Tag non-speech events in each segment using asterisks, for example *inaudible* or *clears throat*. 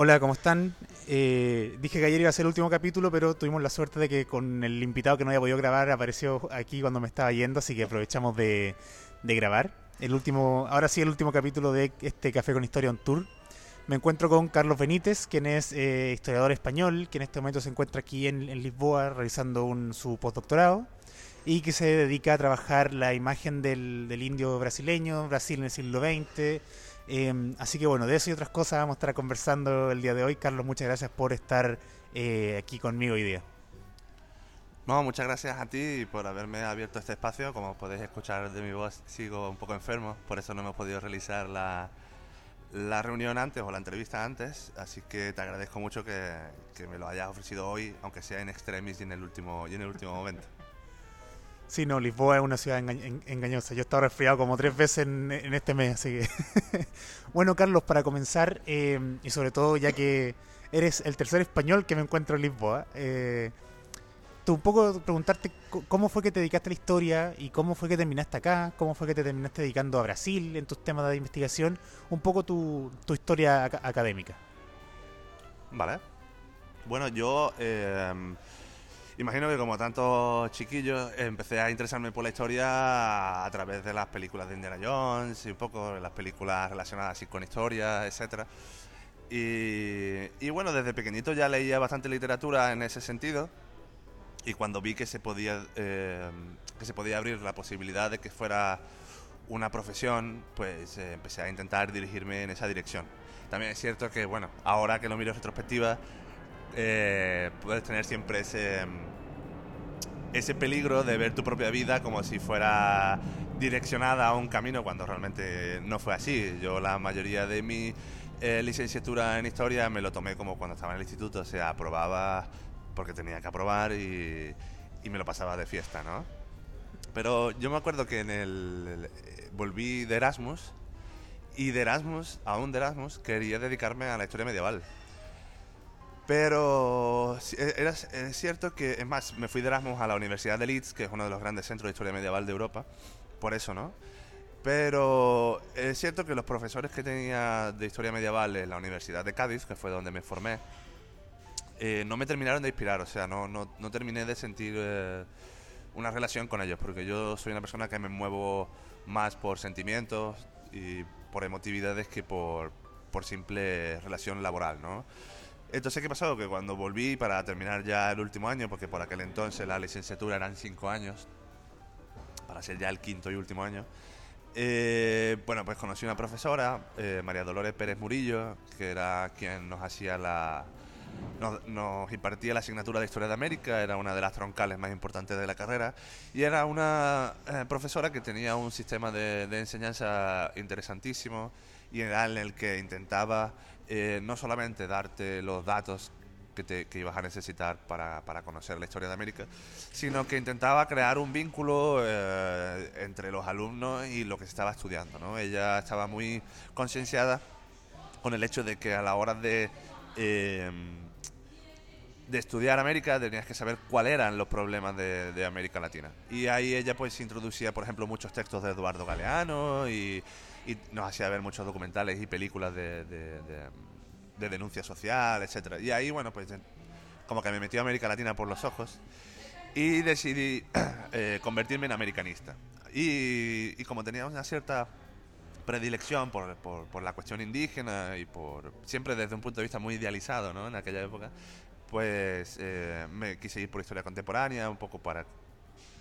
Hola, ¿cómo están? Eh, dije que ayer iba a ser el último capítulo, pero tuvimos la suerte de que con el invitado que no había podido grabar apareció aquí cuando me estaba yendo, así que aprovechamos de, de grabar. El último, ahora sí el último capítulo de este Café con Historia on Tour. Me encuentro con Carlos Benítez, quien es eh, historiador español, que en este momento se encuentra aquí en, en Lisboa realizando un, su postdoctorado y que se dedica a trabajar la imagen del, del indio brasileño, Brasil en el siglo XX. Eh, así que bueno, de eso y otras cosas vamos a estar conversando el día de hoy. Carlos, muchas gracias por estar eh, aquí conmigo hoy día. No, muchas gracias a ti por haberme abierto este espacio. Como podéis escuchar de mi voz, sigo un poco enfermo, por eso no hemos podido realizar la, la reunión antes o la entrevista antes. Así que te agradezco mucho que, que me lo hayas ofrecido hoy, aunque sea en extremis y en el último, y en el último momento. Sí, no, Lisboa es una ciudad enga- en- engañosa. Yo he estado resfriado como tres veces en, este mes, así que... *laughs* bueno, Carlos, para comenzar, eh, y sobre todo ya que eres el tercer español que me encuentro en Lisboa, eh, tú un poco preguntarte cómo fue que te dedicaste a la historia y cómo fue que terminaste acá, cómo fue que te terminaste dedicando a Brasil en tus temas de investigación, un poco tu, tu historia aca- académica. Vale. Bueno, yo eh, imagino que como tantos chiquillos empecé a interesarme por la historia a través de las películas de Indiana Jones y un poco las películas relacionadas así con historia, etcétera. Y, bueno, desde pequeñito ya leía bastante literatura en ese sentido y cuando vi que se podía eh, que se podía abrir la posibilidad de que fuera una profesión, pues eh, empecé a intentar dirigirme en esa dirección. También es cierto que, bueno, ahora que lo miro en retrospectiva, eh, puedes tener siempre ese, ese peligro de ver tu propia vida como si fuera direccionada a un camino cuando realmente no fue así. Yo la mayoría de mi eh, licenciatura en historia me lo tomé como cuando estaba en el instituto, o sea, aprobaba porque tenía que aprobar y, y me lo pasaba de fiesta, ¿no? Pero yo me acuerdo que en el, eh, volví de Erasmus y de Erasmus, aún de Erasmus, quería dedicarme a la historia medieval. Pero e- era, es cierto que, es más, me fui de Erasmus a la Universidad de Leeds, que es uno de los grandes centros de historia medieval de Europa, por eso, ¿no? Pero es cierto que los profesores que tenía de historia medieval en la Universidad de Cádiz, que fue donde me formé, eh, no me terminaron de inspirar, o sea, no, no, no terminé de sentir eh, una relación con ellos, porque yo soy una persona que me muevo más por sentimientos y por emotividades que por, por simple relación laboral, ¿no? Entonces, ¿qué pasó? Que cuando volví para terminar ya el último año, porque por aquel entonces la licenciatura eran cinco años, para ser ya el quinto y último año, eh, bueno, pues conocí una profesora, eh, María Dolores Pérez Murillo, que era quien nos hacía la... Nos, nos impartía la asignatura de Historia de América, era una de las troncales más importantes de la carrera, y era una eh, profesora que tenía un sistema de, de enseñanza interesantísimo, y era en el que intentaba eh, no solamente darte los datos que, te, que ibas a necesitar para, para conocer la historia de América, sino que intentaba crear un vínculo eh, entre los alumnos y lo que se estaba estudiando. ¿no? Ella estaba muy concienciada con el hecho de que a la hora de, eh, de estudiar América tenías que saber cuáles eran los problemas de, de América Latina. Y ahí ella pues introducía, por ejemplo, muchos textos de Eduardo Galeano y, y nos hacía ver muchos documentales y películas de, de- de- de denuncia social, etcétera. Y ahí, bueno, pues como que me metió América Latina por los ojos y decidí *clears throat* eh, convertirme en americanista. Y, como tenía una cierta predilección por, por, por la cuestión indígena y por siempre desde un punto de vista muy idealizado ¿no? en aquella época, pues eh, me quise ir por historia contemporánea, un poco para,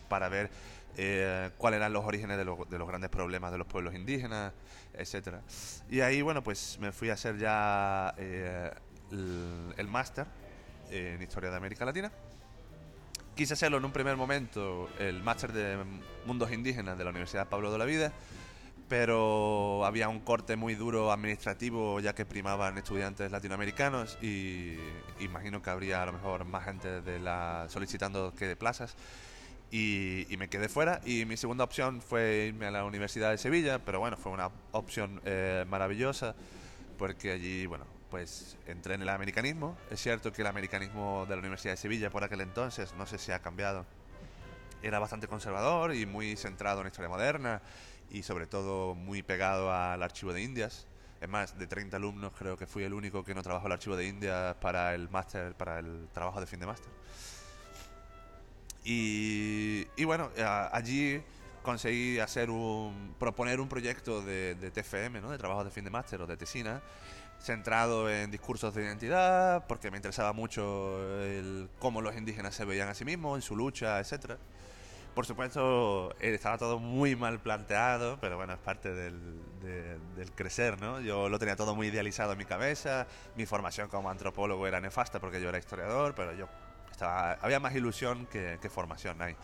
para ver eh, cuáles eran los orígenes de, lo- de los grandes problemas de los pueblos indígenas, etcétera. Y ahí, bueno, pues me fui a hacer ya eh, el, el máster en Historia de América Latina. Quise hacerlo en un primer momento, el máster de Mundos Indígenas de la Universidad Pablo de la Vida, pero había un corte muy duro administrativo ya que primaban estudiantes latinoamericanos y imagino que habría a lo mejor más gente de la solicitando que de plazas y, y me quedé fuera y mi segunda opción fue irme a la Universidad de Sevilla pero bueno fue una opción eh, maravillosa porque allí bueno pues entré en el americanismo es cierto que el americanismo de la Universidad de Sevilla por aquel entonces no sé si ha cambiado era bastante conservador y muy centrado en historia moderna y sobre todo muy pegado al archivo de Indias. Es más, de 30 alumnos creo que fui el único que no trabajó el archivo de Indias para el máster, para el trabajo de fin de máster. Y, y bueno, a- allí conseguí hacer un, proponer un proyecto de, de TFM, ¿no? de trabajo de fin de máster o de tesina, centrado en discursos de identidad, porque me interesaba mucho el, cómo los indígenas se veían a sí mismos, en su lucha, etcétera. Por supuesto, eh, estaba todo muy mal planteado, pero bueno, es parte del, de- del crecer, ¿no? Yo lo tenía todo muy idealizado en mi cabeza, mi formación como antropólogo era nefasta porque yo era historiador, pero yo estaba, había más ilusión que, que formación ahí.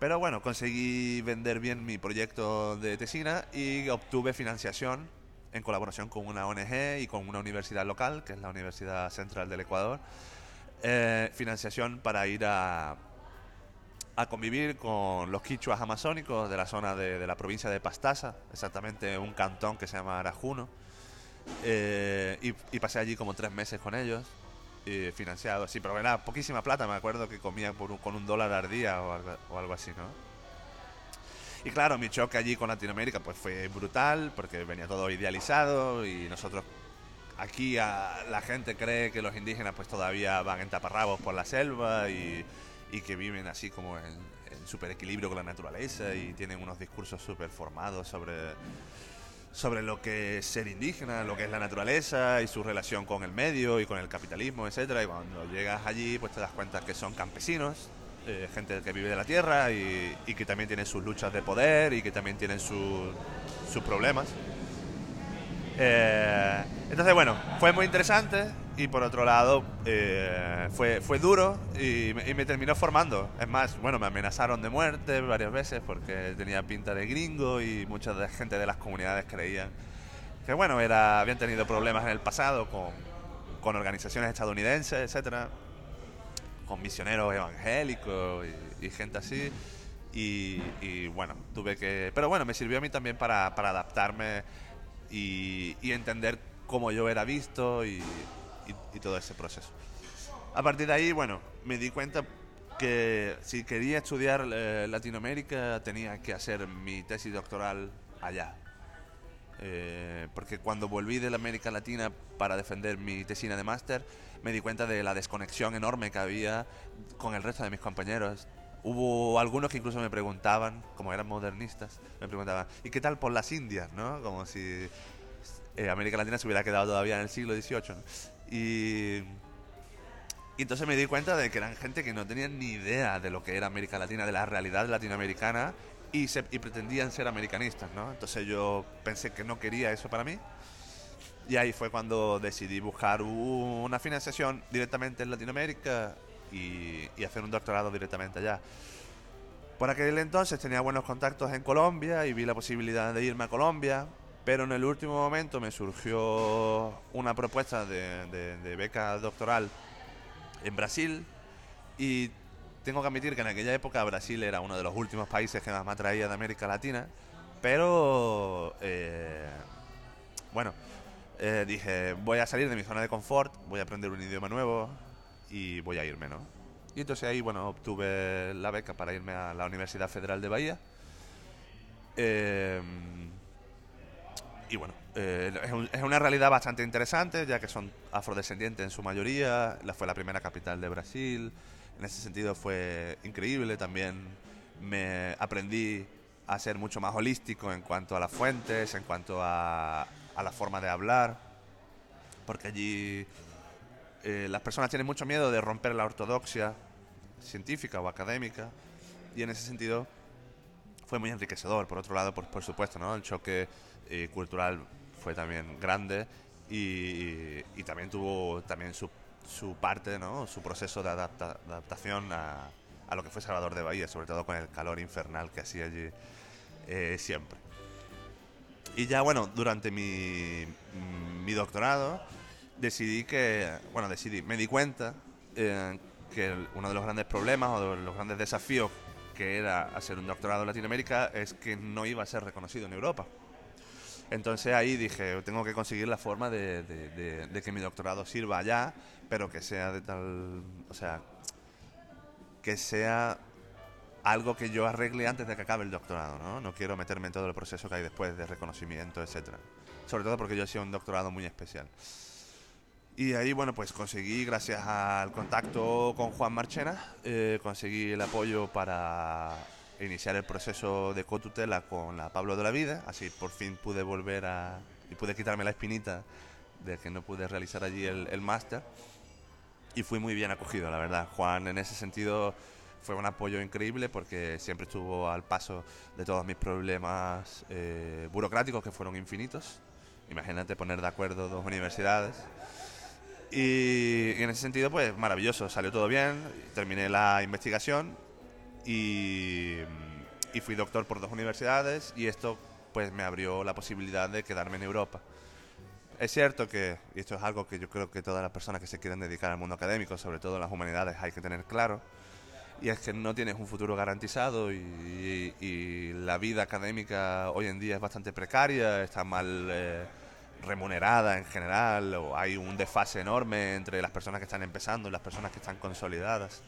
Pero bueno, conseguí vender bien mi proyecto de tesina y obtuve financiación en colaboración con una ONG y con una universidad local, que es la Universidad Central del Ecuador. Eh, financiación para ir a, a convivir con los quichuas amazónicos de la zona de, de la provincia de Pastaza, exactamente un cantón que se llama Arajuno. Eh, y, y pasé allí como tres meses con ellos, eh, financiado, sí, pero era poquísima plata, me acuerdo que comía por un- con un dólar al día o algo, o algo así, ¿no? Y claro, mi choque allí con Latinoamérica pues fue brutal, porque venía todo idealizado y nosotros aquí a- la gente cree que los indígenas pues todavía van en taparrabos por la selva y, y que viven así como en, en super equilibrio con la naturaleza y tienen unos discursos súper formados sobre, sobre lo que es ser indígena, lo que es la naturaleza y su relación con el medio y con el capitalismo, etcétera. Y cuando llegas allí pues te das cuenta que son campesinos, eh, gente que vive de la tierra y, que también tienen sus luchas de poder y que también tienen su- sus problemas. Eh, entonces, bueno, fue muy interesante y por otro lado eh, fue, fue duro y me, terminó formando. Es más, bueno, me amenazaron de muerte varias veces porque tenía pinta de gringo y mucha de- gente de las comunidades creían que, bueno, era, habían tenido problemas en el pasado con, con organizaciones estadounidenses, etcétera, con misioneros evangélicos y, gente así. Y, bueno, tuve que... Pero bueno, me sirvió a mí también para, para adaptarme y, y entender cómo yo era visto y, y- todo ese proceso. A partir de ahí, bueno, me di cuenta que si quería estudiar eh, Latinoamérica tenía que hacer mi tesis doctoral allá. Eh, porque cuando volví de la América Latina para defender mi tesina de máster, me di cuenta de la desconexión enorme que había con el resto de mis compañeros. Hubo algunos que incluso me preguntaban, como eran modernistas, me preguntaban, ¿y qué tal por las Indias? ¿no? Como si eh, América Latina se hubiera quedado todavía en el siglo XVIII. ¿no? Y, y entonces me di cuenta de que eran gente que no tenían ni idea de lo que era América Latina, de la realidad latinoamericana, y, se, y pretendían ser americanistas, ¿no? Entonces yo pensé que no quería eso para mí. Y ahí fue cuando decidí buscar una financiación directamente en Latinoamérica y, y hacer un doctorado directamente allá. Por aquel entonces tenía buenos contactos en Colombia y vi la posibilidad de irme a Colombia, pero en el último momento me surgió una propuesta de, beca doctoral en Brasil y tengo que admitir que en aquella época Brasil era uno de los últimos países que más me atraía de América Latina, pero eh, bueno, eh, dije, voy a salir de mi zona de confort, voy a aprender un idioma nuevo y voy a irme, ¿no? Y entonces ahí, bueno, obtuve la beca para irme a la Universidad Federal de Bahía. Eh, y bueno, eh, es, un- es una realidad bastante interesante, ya que son afrodescendientes en su mayoría. La fue la primera capital de Brasil. En ese sentido fue increíble. También me aprendí a ser mucho más holístico en cuanto a las fuentes, en cuanto a, a la forma de hablar. Porque allí eh, las personas tienen mucho miedo de romper la ortodoxia científica o académica. Y en ese sentido fue muy enriquecedor. Por otro lado, por, por supuesto, ¿no? el choque eh, cultural fue también grande y, también tuvo también su, parte, ¿no? su proceso de, adapta- de adaptación a, lo que fue Salvador de Bahía, sobre todo con el calor infernal que hacía allí eh, siempre. Y ya, bueno, durante mi, doctorado decidí que, bueno, decidí, me di cuenta eh, que uno de los grandes problemas o de los grandes desafíos que era hacer un doctorado en Latinoamérica es que no iba a ser reconocido en Europa. Entonces ahí dije, tengo que conseguir la forma de, que mi doctorado sirva allá, pero que sea de tal, o sea, que sea algo que yo arregle antes de que acabe el doctorado, ¿no? No quiero meterme en todo el proceso que hay después de reconocimiento, etcétera. Sobre todo porque yo he sido un doctorado muy especial. Y ahí, bueno, pues conseguí, gracias al contacto con Juan Marchena, eh, conseguí el apoyo para iniciar el proceso de cotutela con la Pablo de la Vida. Así por fin pude volver a... y pude quitarme la espinita de que no pude realizar allí el, el máster. Y fui muy bien acogido, la verdad. Juan, en ese sentido, fue un apoyo increíble porque siempre estuvo al paso de todos mis problemas eh, burocráticos que fueron infinitos. Imagínate poner de acuerdo dos universidades. Y, y en ese sentido, pues maravilloso, salió todo bien, terminé la investigación y, y fui doctor por dos universidades y esto pues me abrió la posibilidad de quedarme en Europa. Es cierto que, y esto es algo que yo creo que todas las personas que se quieren dedicar al mundo académico, sobre todo en las humanidades, hay que tener claro, y es que no tienes un futuro garantizado y, y- y la vida académica hoy en día es bastante precaria, está mal eh, remunerada en general, o hay un desfase enorme entre las personas que están empezando y las personas que están consolidadas.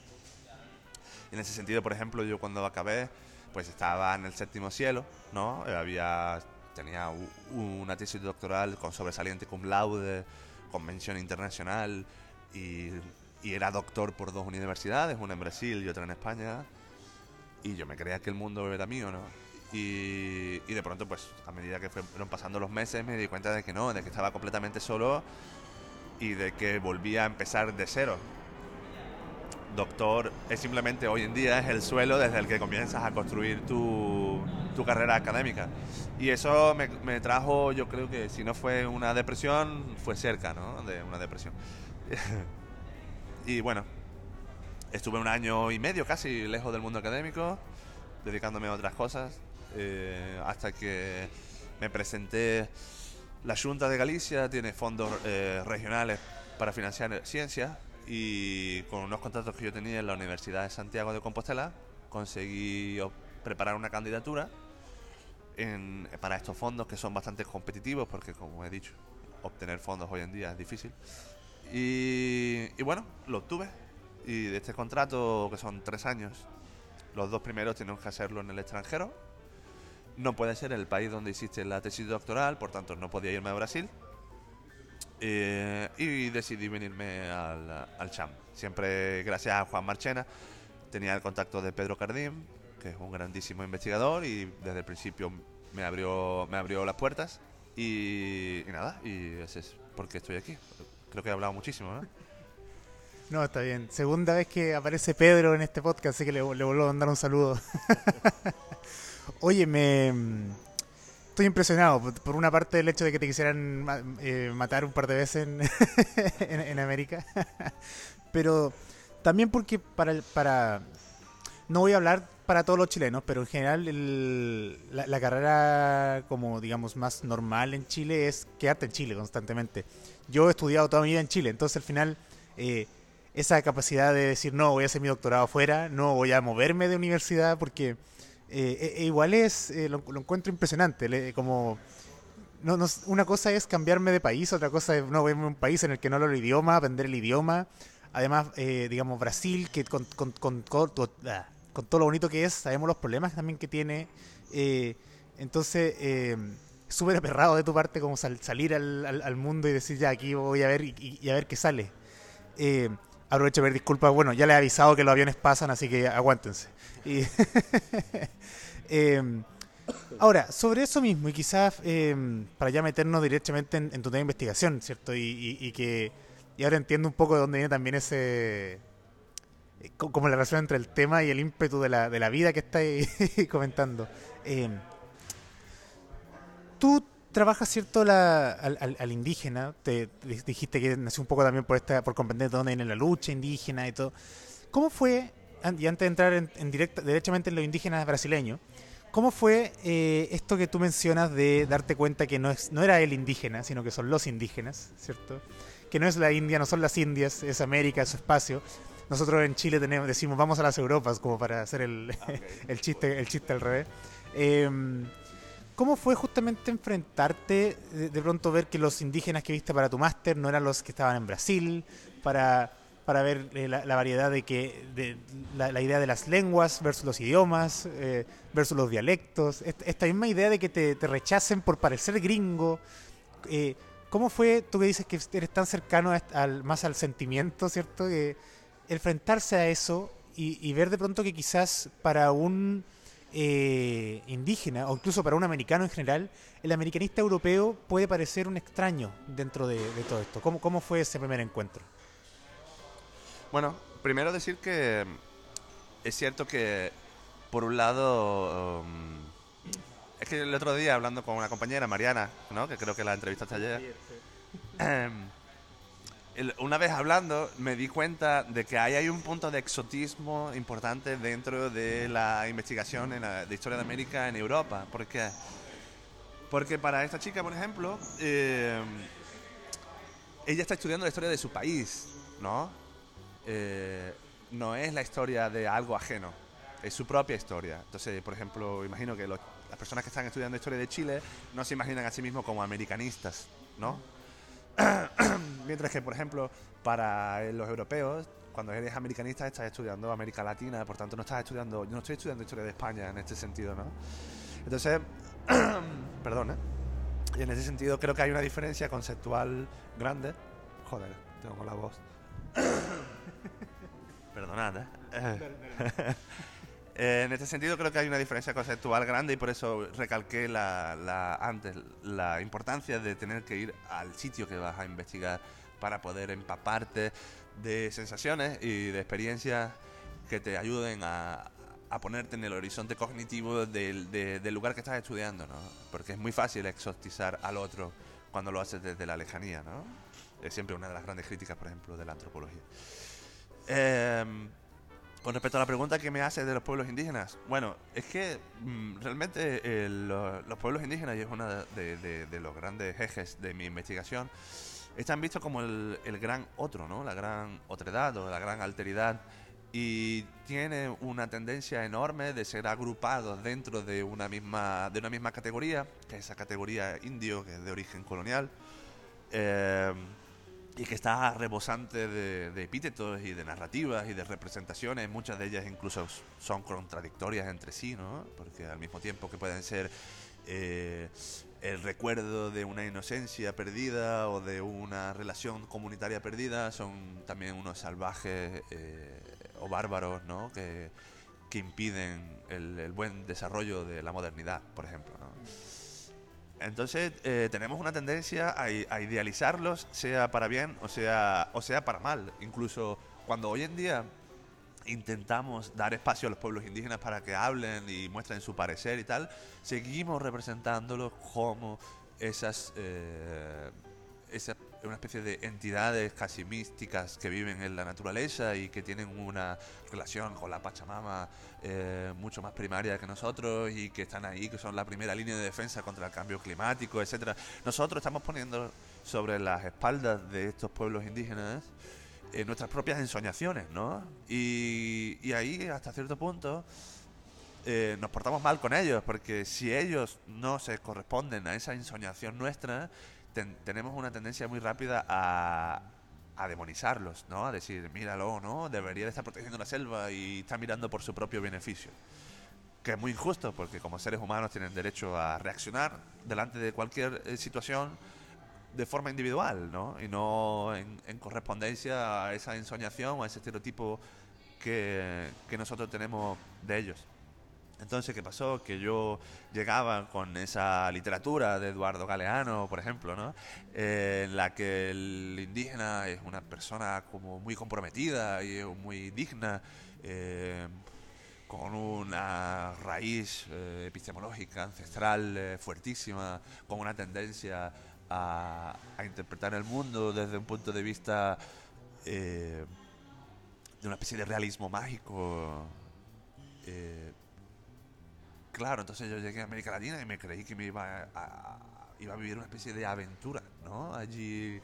En ese sentido, por ejemplo, yo cuando acabé, pues estaba en el séptimo cielo, ¿no? Eh, Había, tenía una tesis doctoral con sobresaliente cum laude, con mención internacional, y, y era doctor por dos universidades, una en Brasil y otra en España, y yo me creía que el mundo era mío, ¿no? Y, y de pronto, pues, a medida que fueron pasando los meses, me di cuenta de que no, de que estaba completamente solo y de que volvía a empezar de cero. Doctor es simplemente hoy en día es el suelo desde el que comienzas a construir tu, tu carrera académica. Y eso me, trajo, yo creo que si no fue una depresión, fue cerca, ¿no? De una depresión. *laughs* y bueno, estuve un año y medio casi lejos del mundo académico, dedicándome a otras cosas, eh, hasta que me presenté. La Junta de Galicia tiene fondos eh, regionales para financiar ciencia y con unos contactos que yo tenía en la Universidad de Santiago de Compostela conseguí preparar una candidatura en- para estos fondos que son bastante competitivos porque como he dicho obtener fondos hoy en día es difícil. Y, y bueno lo obtuve. Y de este contrato que son tres años los dos primeros tenemos que hacerlo en el extranjero. No puede ser el país donde hiciste la tesis doctoral por tanto no podía irme a Brasil eh, y decidí venirme al, al CHAM. Siempre gracias a Juan Marchena. Tenía el contacto de Pedro Cardín, que es un grandísimo investigador y desde el principio me abrió, me abrió las puertas. Y, nada, y ese es porque estoy aquí. Creo que he hablado muchísimo, ¿no? No, está bien. Segunda vez que aparece Pedro en este podcast, así que le, le a mandar un saludo. *laughs* Oye, me estoy impresionado por, una parte del hecho de que te quisieran eh, matar un par de veces en, *laughs* América, *laughs* pero también porque para el- para no voy a hablar para todos los chilenos, pero en general el- la, la carrera como digamos más normal en Chile es quedarte en Chile constantemente. Yo he estudiado toda mi vida en Chile, entonces al final eh, esa capacidad de decir no voy a hacer mi doctorado afuera, no voy a moverme de universidad porque eh, e- e igual es eh, lo, encuentro impresionante, le- como no, no, una cosa es cambiarme de país, otra cosa es no verme un país en el que no hablo el idioma, aprender el idioma. Además, eh, digamos, Brasil, que con, con, con, con- ah, todo lo bonito que es, sabemos los problemas también que tiene. eh, entonces, eh, súper aperrado de tu parte como sal- salir al, al- al mundo y decir, ya, aquí voy a ver y, a ver qué sale. Aprovecho de pedir disculpas. Bueno, ya les he avisado que los aviones pasan, así que aguántense. Y *laughs* eh, Ahora, sobre eso mismo, y quizás eh, para ya meternos directamente en, tu tema de investigación, ¿cierto? Y, y- y que ahora entiendo un poco de dónde viene también ese... eh, co- como la relación entre el tema y el ímpetu de la, de la vida que estáis *laughs* comentando. Eh, tú trabajas, ¿cierto?, la- al, al- al indígena, te, te dijiste que nació un poco también por, esta, por comprender de dónde viene la lucha indígena y todo. ¿Cómo fue, y antes de entrar en, en directa, directamente en los indígenas brasileños, ¿Cómo fue eh, esto que tú mencionas de darte cuenta que no, es, no era el indígena, sino que son los indígenas, ¿cierto? Que no es la India, no son las Indias, es América, es su espacio. Nosotros en Chile tenemos, decimos vamos a las Europas, como para hacer el, *laughs* el chiste, el chiste al revés. Em, ¿Cómo fue justamente enfrentarte, de, pronto ver que los indígenas que viste para tu máster no eran los que estaban en Brasil, para para ver eh, la, variedad de que de, la, idea de las lenguas versus los idiomas eh, versus los dialectos esta, misma idea de que te, te rechacen por parecer gringo eh, cómo fue tú que dices que eres tan cercano más al sentimiento cierto que enfrentarse a eso y, y, ver de pronto que quizás para un eh, indígena o incluso para un americano en general el americanista europeo puede parecer un extraño dentro de, de todo esto. Cómo, cómo fue ese primer encuentro bueno, primero decir que es cierto que, por un lado, um, es que el otro día hablando con una compañera, Mariana, ¿no? que creo que la entrevistaste ayer, um, el, una vez hablando me di cuenta de que ahí hay un punto de exotismo importante dentro de la investigación en la, de historia de América en Europa. ¿Por qué? Porque para esta chica, por ejemplo, eh, ella está estudiando la historia de su país, ¿no? eh, no es la historia de algo ajeno, es su propia historia. Entonces, por ejemplo, imagino que los, las personas que están estudiando historia de Chile no se imaginan a sí mismos como americanistas, ¿no? *clears throat* Mientras que, por ejemplo, para los europeos, cuando eres americanista estás estudiando América Latina, por tanto no estás estudiando, yo no estoy estudiando historia de España en este sentido, ¿no? Entonces, *clears throat* perdón, ¿eh? Y en ese sentido creo que hay una diferencia conceptual grande. Joder, tengo la voz. *clears throat* Perdonad, ¿eh? *laughs* eh, en este sentido creo que hay una diferencia conceptual grande y por eso recalqué la, la, antes la importancia de tener que ir al sitio que vas a investigar para poder empaparte de sensaciones y de experiencias que te ayuden a, a ponerte en el horizonte cognitivo del, de, del lugar que estás estudiando, ¿no? Porque es muy fácil exotizar al otro cuando lo haces desde la lejanía, ¿no? Es siempre una de las grandes críticas, por ejemplo, de la antropología. Eh, con respecto a la pregunta que me hace de los pueblos indígenas, bueno, es que mmm, realmente el, los, los, pueblos indígenas, y es uno de, de, de, los grandes ejes de mi investigación, están vistos como el, el, gran otro, ¿no? La gran otredad o la gran alteridad. Y tiene una tendencia enorme de ser agrupados dentro de una misma, de una misma categoría, que es esa categoría indio, que es de origen colonial. Eh, y que está rebosante de, de, epítetos y de narrativas y de representaciones, muchas de ellas incluso son contradictorias entre sí, ¿no? Porque al mismo tiempo que pueden ser eh, el recuerdo de una inocencia perdida o de una relación comunitaria perdida, son también unos salvajes eh, o bárbaros, ¿no? Que, que impiden el, buen desarrollo de la modernidad, por ejemplo. Entonces eh, tenemos una tendencia a, idealizarlos, sea para bien o sea, o sea para mal. Incluso cuando hoy en día intentamos dar espacio a los pueblos indígenas para que hablen y muestren su parecer y tal, seguimos representándolos como esas, eh, esa, una especie de entidades casi místicas que viven en la naturaleza y que tienen una relación con la Pachamama eh, mucho más primaria que nosotros y que están ahí, que son la primera línea de defensa contra el cambio climático, etcétera. Nosotros estamos poniendo sobre las espaldas de estos pueblos indígenas eh, nuestras propias ensoñaciones, ¿no? Y, y ahí, hasta cierto punto, eh, nos portamos mal con ellos, porque si ellos no se corresponden a esa ensoñación nuestra, ten, tenemos una tendencia muy rápida a, a demonizarlos, ¿no? A decir, míralo, ¿no? Debería de estar protegiendo la selva y está mirando por su propio beneficio. Que es muy injusto, porque como seres humanos tienen derecho a reaccionar delante de cualquier eh, situación de forma individual, ¿no? Y no en, en, correspondencia a esa ensoñación o a ese estereotipo que nosotros tenemos de ellos. Entonces, ¿qué pasó? Que yo llegaba con esa literatura de Eduardo Galeano, por ejemplo, ¿no? Eh, en la que el indígena es una persona como muy comprometida y muy digna, eh, con una raíz eh, epistemológica, ancestral, fuertísima, con una tendencia a, interpretar el mundo desde un punto de vista de una especie de realismo mágico Claro, entonces yo llegué a América Latina y me creí que me iba a, iba a vivir una especie de aventura, ¿no? Allí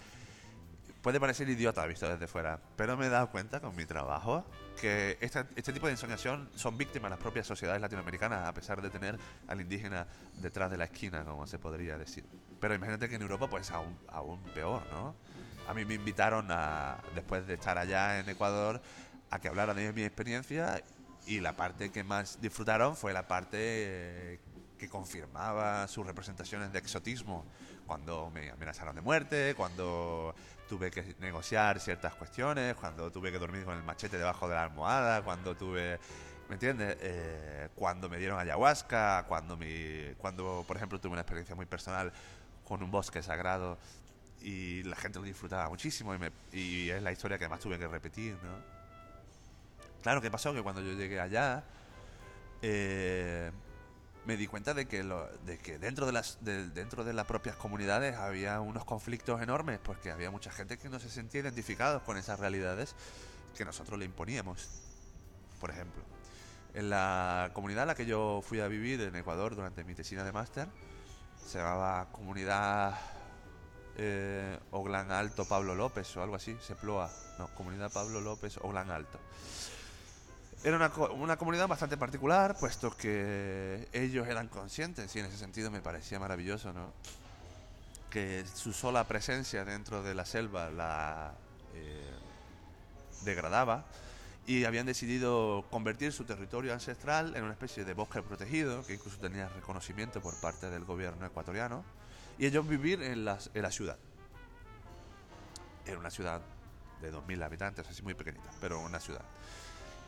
puede parecer idiota visto desde fuera, pero me he dado cuenta con mi trabajo que esta- este tipo de ensoñación son víctimas las propias sociedades latinoamericanas, a pesar de tener al indígena detrás de la esquina, como se podría decir. Pero imagínate que en Europa, pues aún, aún peor, ¿no? A mí me invitaron, a, después de estar allá en Ecuador, a que hablara de mi experiencia y la parte que más disfrutaron fue la parte eh, que confirmaba sus representaciones de exotismo, cuando me amenazaron de muerte, cuando tuve que negociar ciertas cuestiones, cuando tuve que dormir con el machete debajo de la almohada, cuando tuve, ¿me entiendes? Eh, cuando me dieron ayahuasca, cuando, mi, cuando, por ejemplo, tuve una experiencia muy personal con un bosque sagrado y la gente lo disfrutaba muchísimo y, me- y es la historia que además tuve que repetir, ¿no? Claro, ¿qué pasó? Que cuando yo llegué allá, eh, me di cuenta de que, de que dentro, de las, de- dentro de las propias comunidades había unos conflictos enormes, porque había mucha gente que no se sentía identificados con esas realidades que nosotros le imponíamos. Por ejemplo, en la comunidad a la que yo fui a vivir en Ecuador durante mi tesina de máster, se llamaba Comunidad eh, Oglán Alto Pablo López o algo así, Seploa, no, Comunidad Pablo López Oglán Alto. Era una, una comunidad bastante particular, puesto que ellos eran conscientes, y en ese sentido me parecía maravilloso, ¿no? Que su sola presencia dentro de la selva la eh, degradaba y habían decidido convertir su territorio ancestral en una especie de bosque protegido, que incluso tenía reconocimiento por parte del gobierno ecuatoriano, y ellos vivir en, las- en la ciudad. Era una ciudad de 2.000 habitantes, así muy pequeñita, pero una ciudad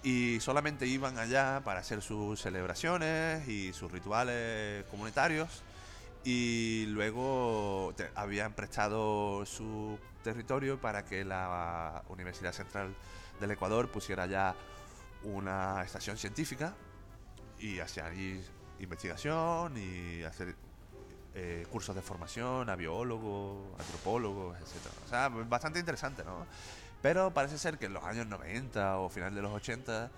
y solamente iban allá para hacer sus celebraciones y sus rituales comunitarios y luego habían prestado su territorio para que la Universidad Central del Ecuador pusiera ya una estación científica y hacía allí investigación y hacer eh, cursos de formación a biólogos, antropólogos, etc. O sea, bastante interesante, ¿no? Pero parece ser que en los años 90 o final de los 80,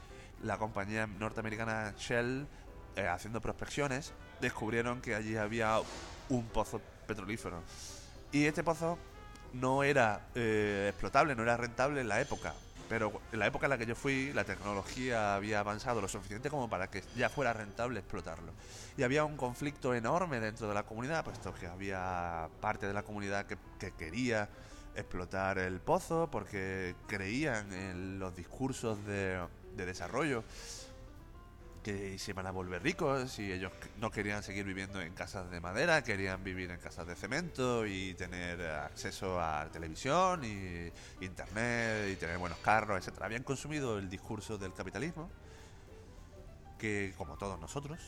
la compañía norteamericana Shell, eh, haciendo prospecciones, descubrieron que allí había un pozo petrolífero. Y este pozo no era eh, explotable, no era rentable en la época. Pero en la época en la que yo fui, la tecnología había avanzado lo suficiente como para que ya fuera rentable explotarlo. Y había un conflicto enorme dentro de la comunidad, puesto que había parte de la comunidad que, que quería explotar el pozo porque creían en los discursos de, de desarrollo que se iban a volver ricos y ellos no querían seguir viviendo en casas de madera, querían vivir en casas de cemento y tener acceso a televisión y internet y tener buenos carros, etcétera. Habían consumido el discurso del capitalismo, que como todos nosotros,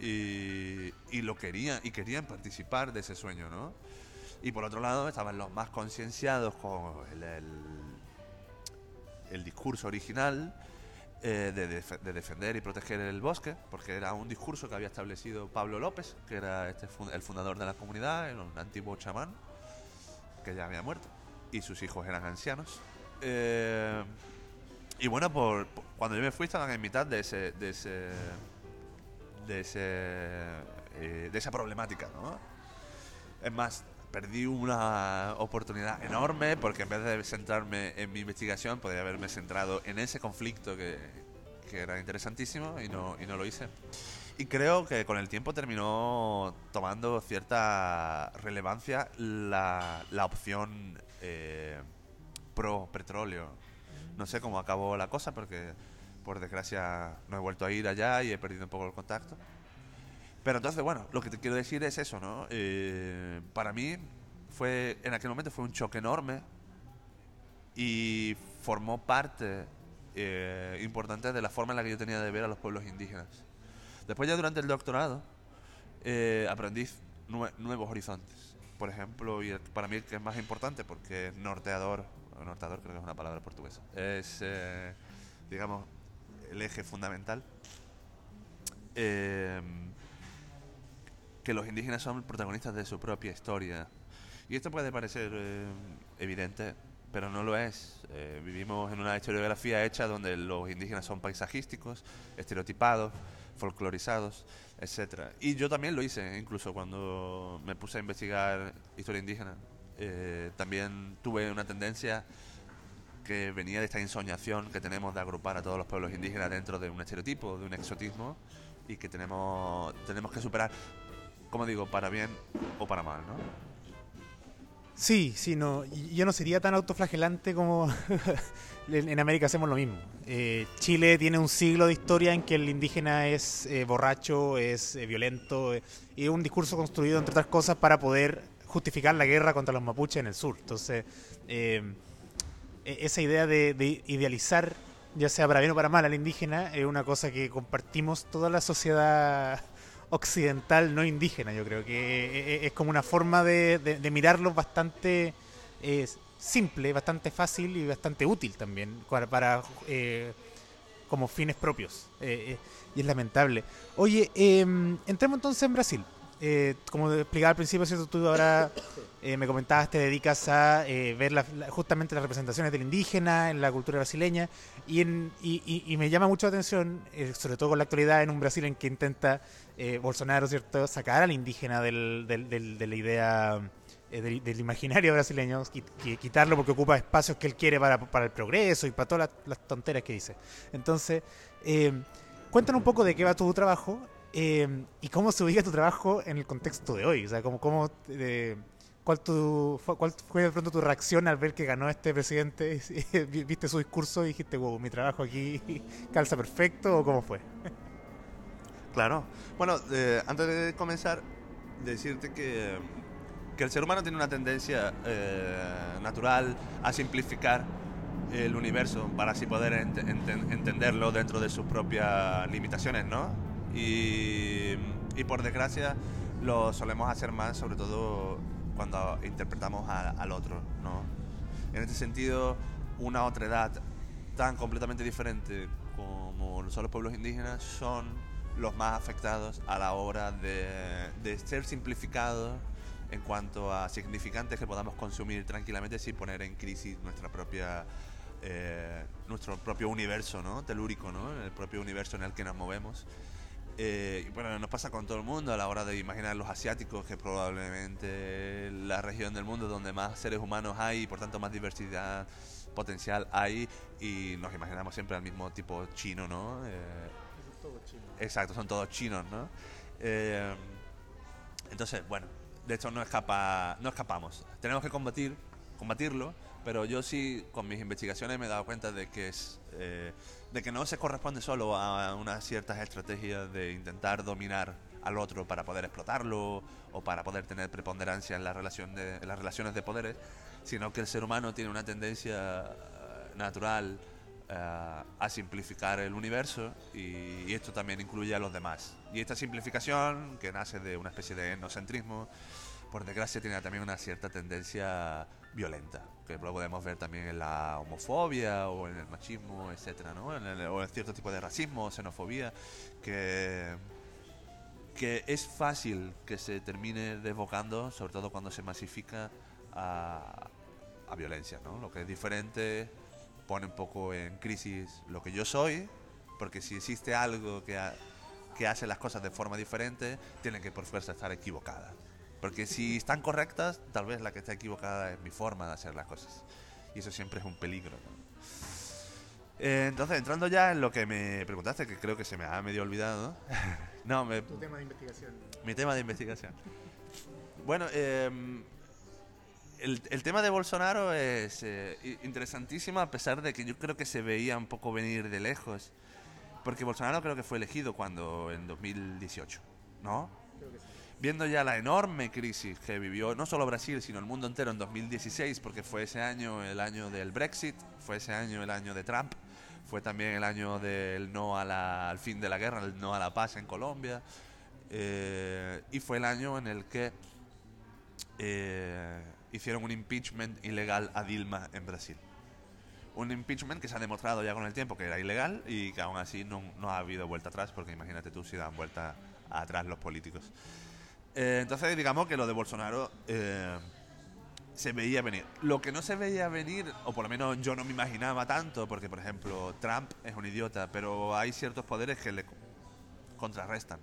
y lo querían y querían participar de ese sueño, ¿no? Y por otro lado estaban los más concienciados con el, discurso original eh, de, def- de defender y proteger el bosque, porque era un discurso que había establecido Pablo López, que era este el fundador de la comunidad, era un antiguo chamán, que ya había muerto, y sus hijos eran ancianos. Eh, y bueno, por, por- cuando yo me fui estaban en mitad de ese, de ese, de ese, eh, de esa problemática, ¿no? Es más, perdí una oportunidad enorme porque en vez de centrarme en mi investigación, podría haberme centrado en ese conflicto que, que era interesantísimo y no, y no lo hice. Y creo que con el tiempo terminó tomando cierta relevancia la, la opción eh, pro petróleo. No sé cómo acabó la cosa porque por desgracia no he vuelto a ir allá y he perdido un poco el contacto. Pero entonces, bueno, lo que te quiero decir es eso, ¿no? Eh, para mí fue, en aquel momento fue un choque enorme y formó parte eh, importante de la forma en la que yo tenía de ver a los pueblos indígenas. Después ya durante el doctorado eh, aprendí nue- nuevos horizontes. Por ejemplo, y para mí el que es más importante porque es norteador, norteador creo que es una palabra portuguesa, es, eh, digamos, el eje fundamental. Que los indígenas son protagonistas de su propia historia. Y esto puede parecer eh, evidente, pero no lo es. Eh, vivimos en una historiografía hecha donde los indígenas son paisajísticos, estereotipados, folclorizados, etcétera. Y yo también lo hice, incluso cuando me puse a investigar historia indígena. Eh, también tuve una tendencia que venía de esta ensoñación que tenemos de agrupar a todos los pueblos indígenas dentro de un estereotipo, de un exotismo, y que tenemos, tenemos que superar, como digo, para bien o para mal, ¿no? Sí, sí, no. Yo no sería tan autoflagelante como *laughs* en América hacemos lo mismo. Eh, Chile tiene un siglo de historia en que el indígena es eh, borracho, es eh, violento, y un discurso construido, entre otras cosas, para poder justificar la guerra contra los mapuches en el sur. Entonces, e- esa idea de, de idealizar, ya sea para bien o para mal, al indígena, es una cosa que compartimos toda la sociedad occidental no indígena, yo creo que eh, eh, es como una forma de, de, mirarlos bastante eh, simple, bastante fácil y bastante útil también para, para, eh, como fines propios. Y es lamentable. Oye, eh, entremos entonces en Brasil. Como explicaba al principio, ¿cierto? tú ahora me comentabas, te dedicas a ver la- justamente las representaciones del indígena en la cultura brasileña y, en- y, y- me llama mucho la atención, sobre todo con la actualidad en un Brasil en que intenta eh, Bolsonaro, ¿cierto?, sacar al indígena del, del- del- de la idea eh, del, imaginario brasileño, qui- qui- quitarlo porque ocupa espacios que él quiere para, el progreso y para todas las, tonteras que dice. Entonces, eh, cuéntanos un poco de qué va tu trabajo eh, y cómo se ubica tu trabajo en el contexto de hoy. O sea, cómo, cómo, cuál, cuál fue de pronto tu reacción al ver que ganó este presidente? *laughs* ¿Viste su discurso y dijiste, wow, mi trabajo aquí *laughs* calza perfecto o cómo fue? Claro. Bueno, eh, antes de comenzar, decirte que, que el ser humano tiene una tendencia eh, natural a simplificar el universo para así poder ent- enten- entenderlo dentro de sus propias limitaciones, ¿no? Y, y por desgracia lo solemos hacer más, sobre todo cuando interpretamos a- al otro, ¿no? En este sentido, una otra edad tan completamente diferente como son los pueblos indígenas son los más afectados a la hora de, de ser simplificados en cuanto a significantes que podamos consumir tranquilamente sin poner en crisis nuestra propia eh, nuestro propio universo ¿no? telúrico, ¿no? el propio universo en el que nos movemos. Eh, y bueno, nos pasa con todo el mundo a la hora de imaginar los asiáticos, que probablemente la región del mundo donde más seres humanos hay y por tanto más diversidad potencial hay, y nos imaginamos siempre al mismo tipo chino, ¿no? Eh, Exacto, son todos chinos, ¿no? Eh, entonces, bueno, de hecho no escapa, no escapamos. Tenemos que combatir, combatirlo, pero yo sí con mis investigaciones me he dado cuenta de que es, eh, de que no se corresponde solo a unas ciertas estrategias de intentar dominar al otro para poder explotarlo o para poder tener preponderancia en las relaciones de poderes, sino que el ser humano tiene una tendencia eh, natural a simplificar el universo y, y esto también incluye a los demás. Y esta simplificación, que nace de una especie de etnocentrismo, por desgracia tiene también una cierta tendencia violenta, que lo podemos ver también en la homofobia o en el machismo, etcétera, ¿no? En el- o en cierto tipo de racismo, xenofobia, que, que es fácil que se termine desbocando, sobre todo cuando se masifica a, a violencia, ¿no? Lo que es diferente pone un poco en crisis lo que yo soy, porque si existe algo que, ha- que hace las cosas de forma diferente, tiene que por fuerza estar equivocada. Porque si están correctas, tal vez la que está equivocada es mi forma de hacer las cosas. Y eso siempre es un peligro. ¿no? Eh, entonces, entrando ya en lo que me preguntaste, que creo que se me ha medio olvidado. *laughs* no, me, tema de investigación. mi tema de investigación. Bueno, eh, el, el tema de Bolsonaro es eh, interesantísimo a pesar de que yo creo que se veía un poco venir de lejos. Porque Bolsonaro creo que fue elegido cuando en 2018, ¿no? Viendo ya la enorme crisis que vivió no solo Brasil, sino el mundo entero en 2016, porque fue ese año el año del Brexit, fue ese año el año de Trump, fue también el año del no a la- al fin de la guerra, el no a la paz en Colombia, eh, y fue el año en el que eh, hicieron un impeachment ilegal a Dilma en Brasil. Un impeachment que se ha demostrado ya con el tiempo que era ilegal y que aún así no, no ha habido vuelta atrás, porque imagínate tú si dan vuelta atrás los políticos. Eh, entonces, digamos que lo de Bolsonaro eh, se veía venir. Lo que no se veía venir, o por lo menos yo no me imaginaba tanto, porque por ejemplo Trump es un idiota, pero hay ciertos poderes que le, contrarrestan.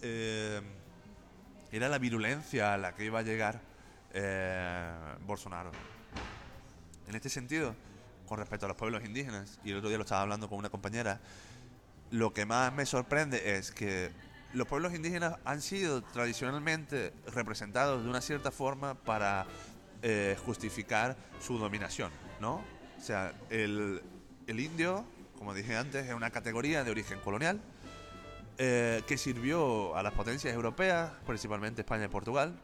Eh, era la virulencia a la que iba a llegar eh, Bolsonaro. En este sentido, con respecto a los pueblos indígenas, y el otro día lo estaba hablando con una compañera, lo que más me sorprende es que los pueblos indígenas han sido tradicionalmente representados de una cierta forma para eh, justificar su dominación, ¿no? O sea, el, el indio, como dije antes, es una categoría de origen colonial eh, que sirvió a las potencias europeas, principalmente España y Portugal,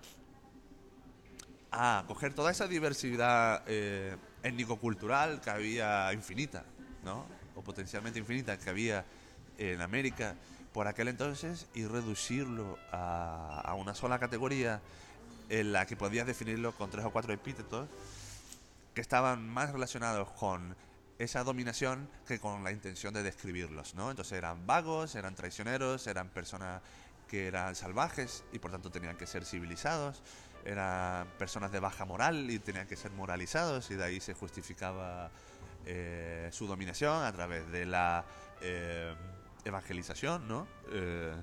a coger toda esa diversidad eh, étnico-cultural que había infinita, ¿no? O potencialmente infinita que había en América por aquel entonces y reducirlo a, a una sola categoría en la que podías definirlo con tres o cuatro epítetos que estaban más relacionados con esa dominación que con la intención de describirlos, ¿no? Entonces eran vagos, eran traicioneros, eran personas que eran salvajes y por tanto tenían que ser civilizados, eran personas de baja moral y tenían que ser moralizados y de ahí se justificaba eh, su dominación a través de la eh, evangelización, ¿no? Eh,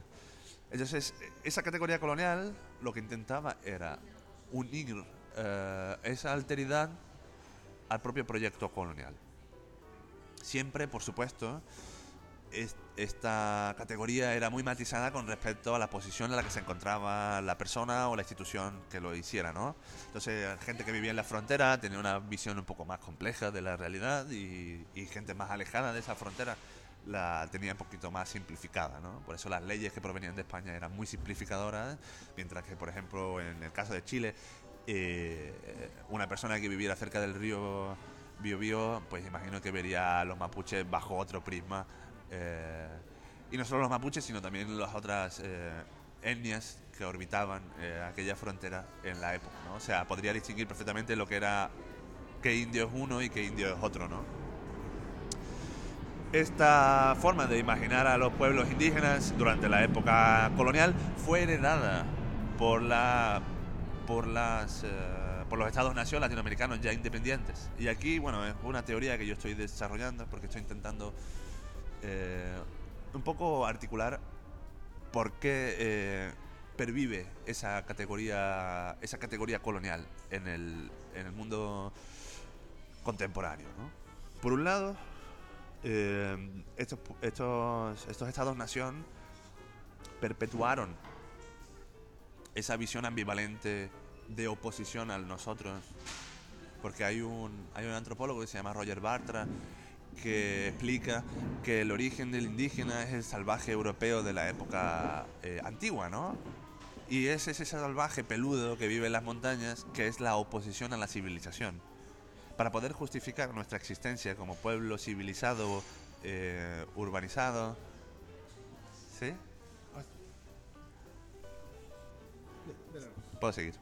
entonces, esa categoría colonial lo que intentaba era unir esa alteridad al propio proyecto colonial. Siempre, por supuesto, es- esta categoría era muy matizada con respecto a la posición en la que se encontraba la persona o la institución que lo hiciera, ¿no? Entonces, gente que vivía en la frontera tenía una visión un poco más compleja de la realidad y, y gente más alejada de esa frontera la tenía un poquito más simplificada, ¿no? Por eso las leyes que provenían de España eran muy simplificadoras, mientras que, por ejemplo, en el caso de Chile, eh, una persona que viviera cerca del río Biobío, pues imagino que vería a los mapuches bajo otro prisma. Eh, y no solo los mapuches, sino también las otras eh, etnias que orbitaban eh, aquella frontera en la época, ¿no? O sea, podría distinguir perfectamente lo que era qué indio es uno y qué indio es otro, ¿no? Esta forma de imaginar a los pueblos indígenas durante la época colonial fue heredada por la por las eh, por los estados-nación latinoamericanos ya independientes. Y aquí, bueno, es una teoría que yo estoy desarrollando porque estoy intentando eh, un poco articular por qué eh, pervive esa categoría esa categoría colonial en el, en el mundo contemporáneo. Por un lado, eh, estos, estos, estos estados-nación perpetuaron esa visión ambivalente de oposición al nosotros, porque hay un, hay un antropólogo que se llama Roger Bartra que explica que el origen del indígena es el salvaje europeo de la época eh, antigua, ¿no? Y es ese salvaje peludo que vive en las montañas que es la oposición a la civilización para poder justificar nuestra existencia como pueblo civilizado, eh, urbanizado. ¿Sí? Puedo seguir.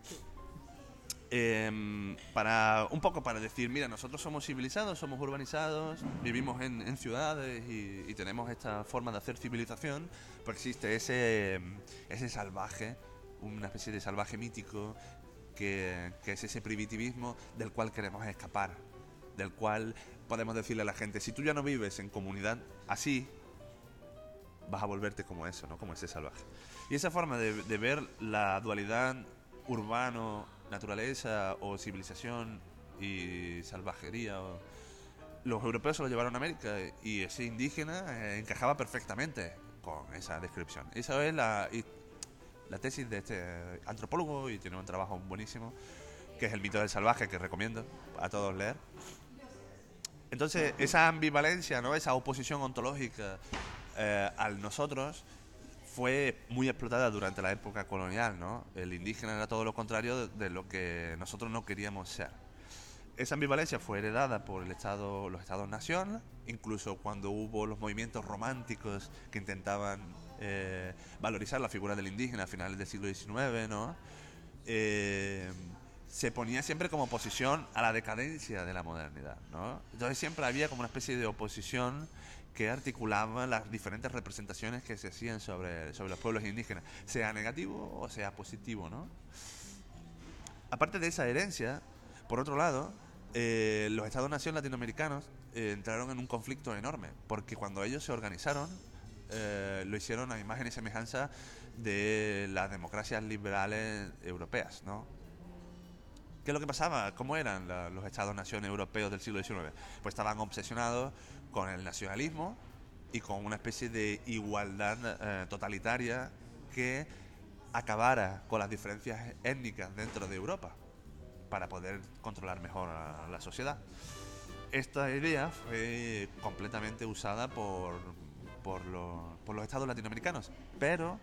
Em, para un poco para decir, mira, nosotros somos civilizados, somos urbanizados, vivimos en, ciudades y, tenemos esta forma de hacer civilización, pues existe ese, em, ese salvaje, una especie de salvaje mítico que, que es ese primitivismo del cual queremos escapar, del cual podemos decirle a la gente, si tú ya no vives en comunidad así, vas a volverte como eso, ¿no? Como ese salvaje. Y esa forma de, de ver la dualidad urbano, naturaleza o civilización y salvajería, o- los europeos se lo llevaron a América y ese indígena eh, encajaba perfectamente con esa descripción. Esa es la, y- la tesis de este antropólogo y tiene un trabajo buenísimo, que es el mito del salvaje, que recomiendo a todos leer. Entonces, esa ambivalencia, ¿no? esa oposición ontológica eh, al nosotros fue muy explotada durante la época colonial. ¿no? El indígena era todo lo contrario de, lo que nosotros no queríamos ser. Esa ambivalencia fue heredada por el Estado, los Estados-nación, incluso cuando hubo los movimientos románticos que intentaban eh, valorizar la figura del indígena a finales del siglo XIX, ¿no? Eh, se ponía siempre como oposición a la decadencia de la modernidad, ¿no? Entonces siempre había como una especie de oposición que articulaba las diferentes representaciones que se hacían sobre, sobre los pueblos indígenas, sea negativo o sea positivo, ¿no? Aparte de esa herencia, por otro lado, eh, los Estados-nación latinoamericanos eh, entraron en un conflicto enorme, porque cuando ellos se organizaron, eh, lo hicieron a imagen y semejanza de las democracias liberales europeas, ¿no? ¿Qué es lo que pasaba? ¿Cómo eran los estados-nación europeos del siglo XIX? Pues estaban obsesionados con el nacionalismo y con una especie de igualdad eh, totalitaria que acabara con las diferencias étnicas dentro de Europa para poder controlar mejor la sociedad. Esta idea fue completamente usada por, por, los, por los estados latinoamericanos, pero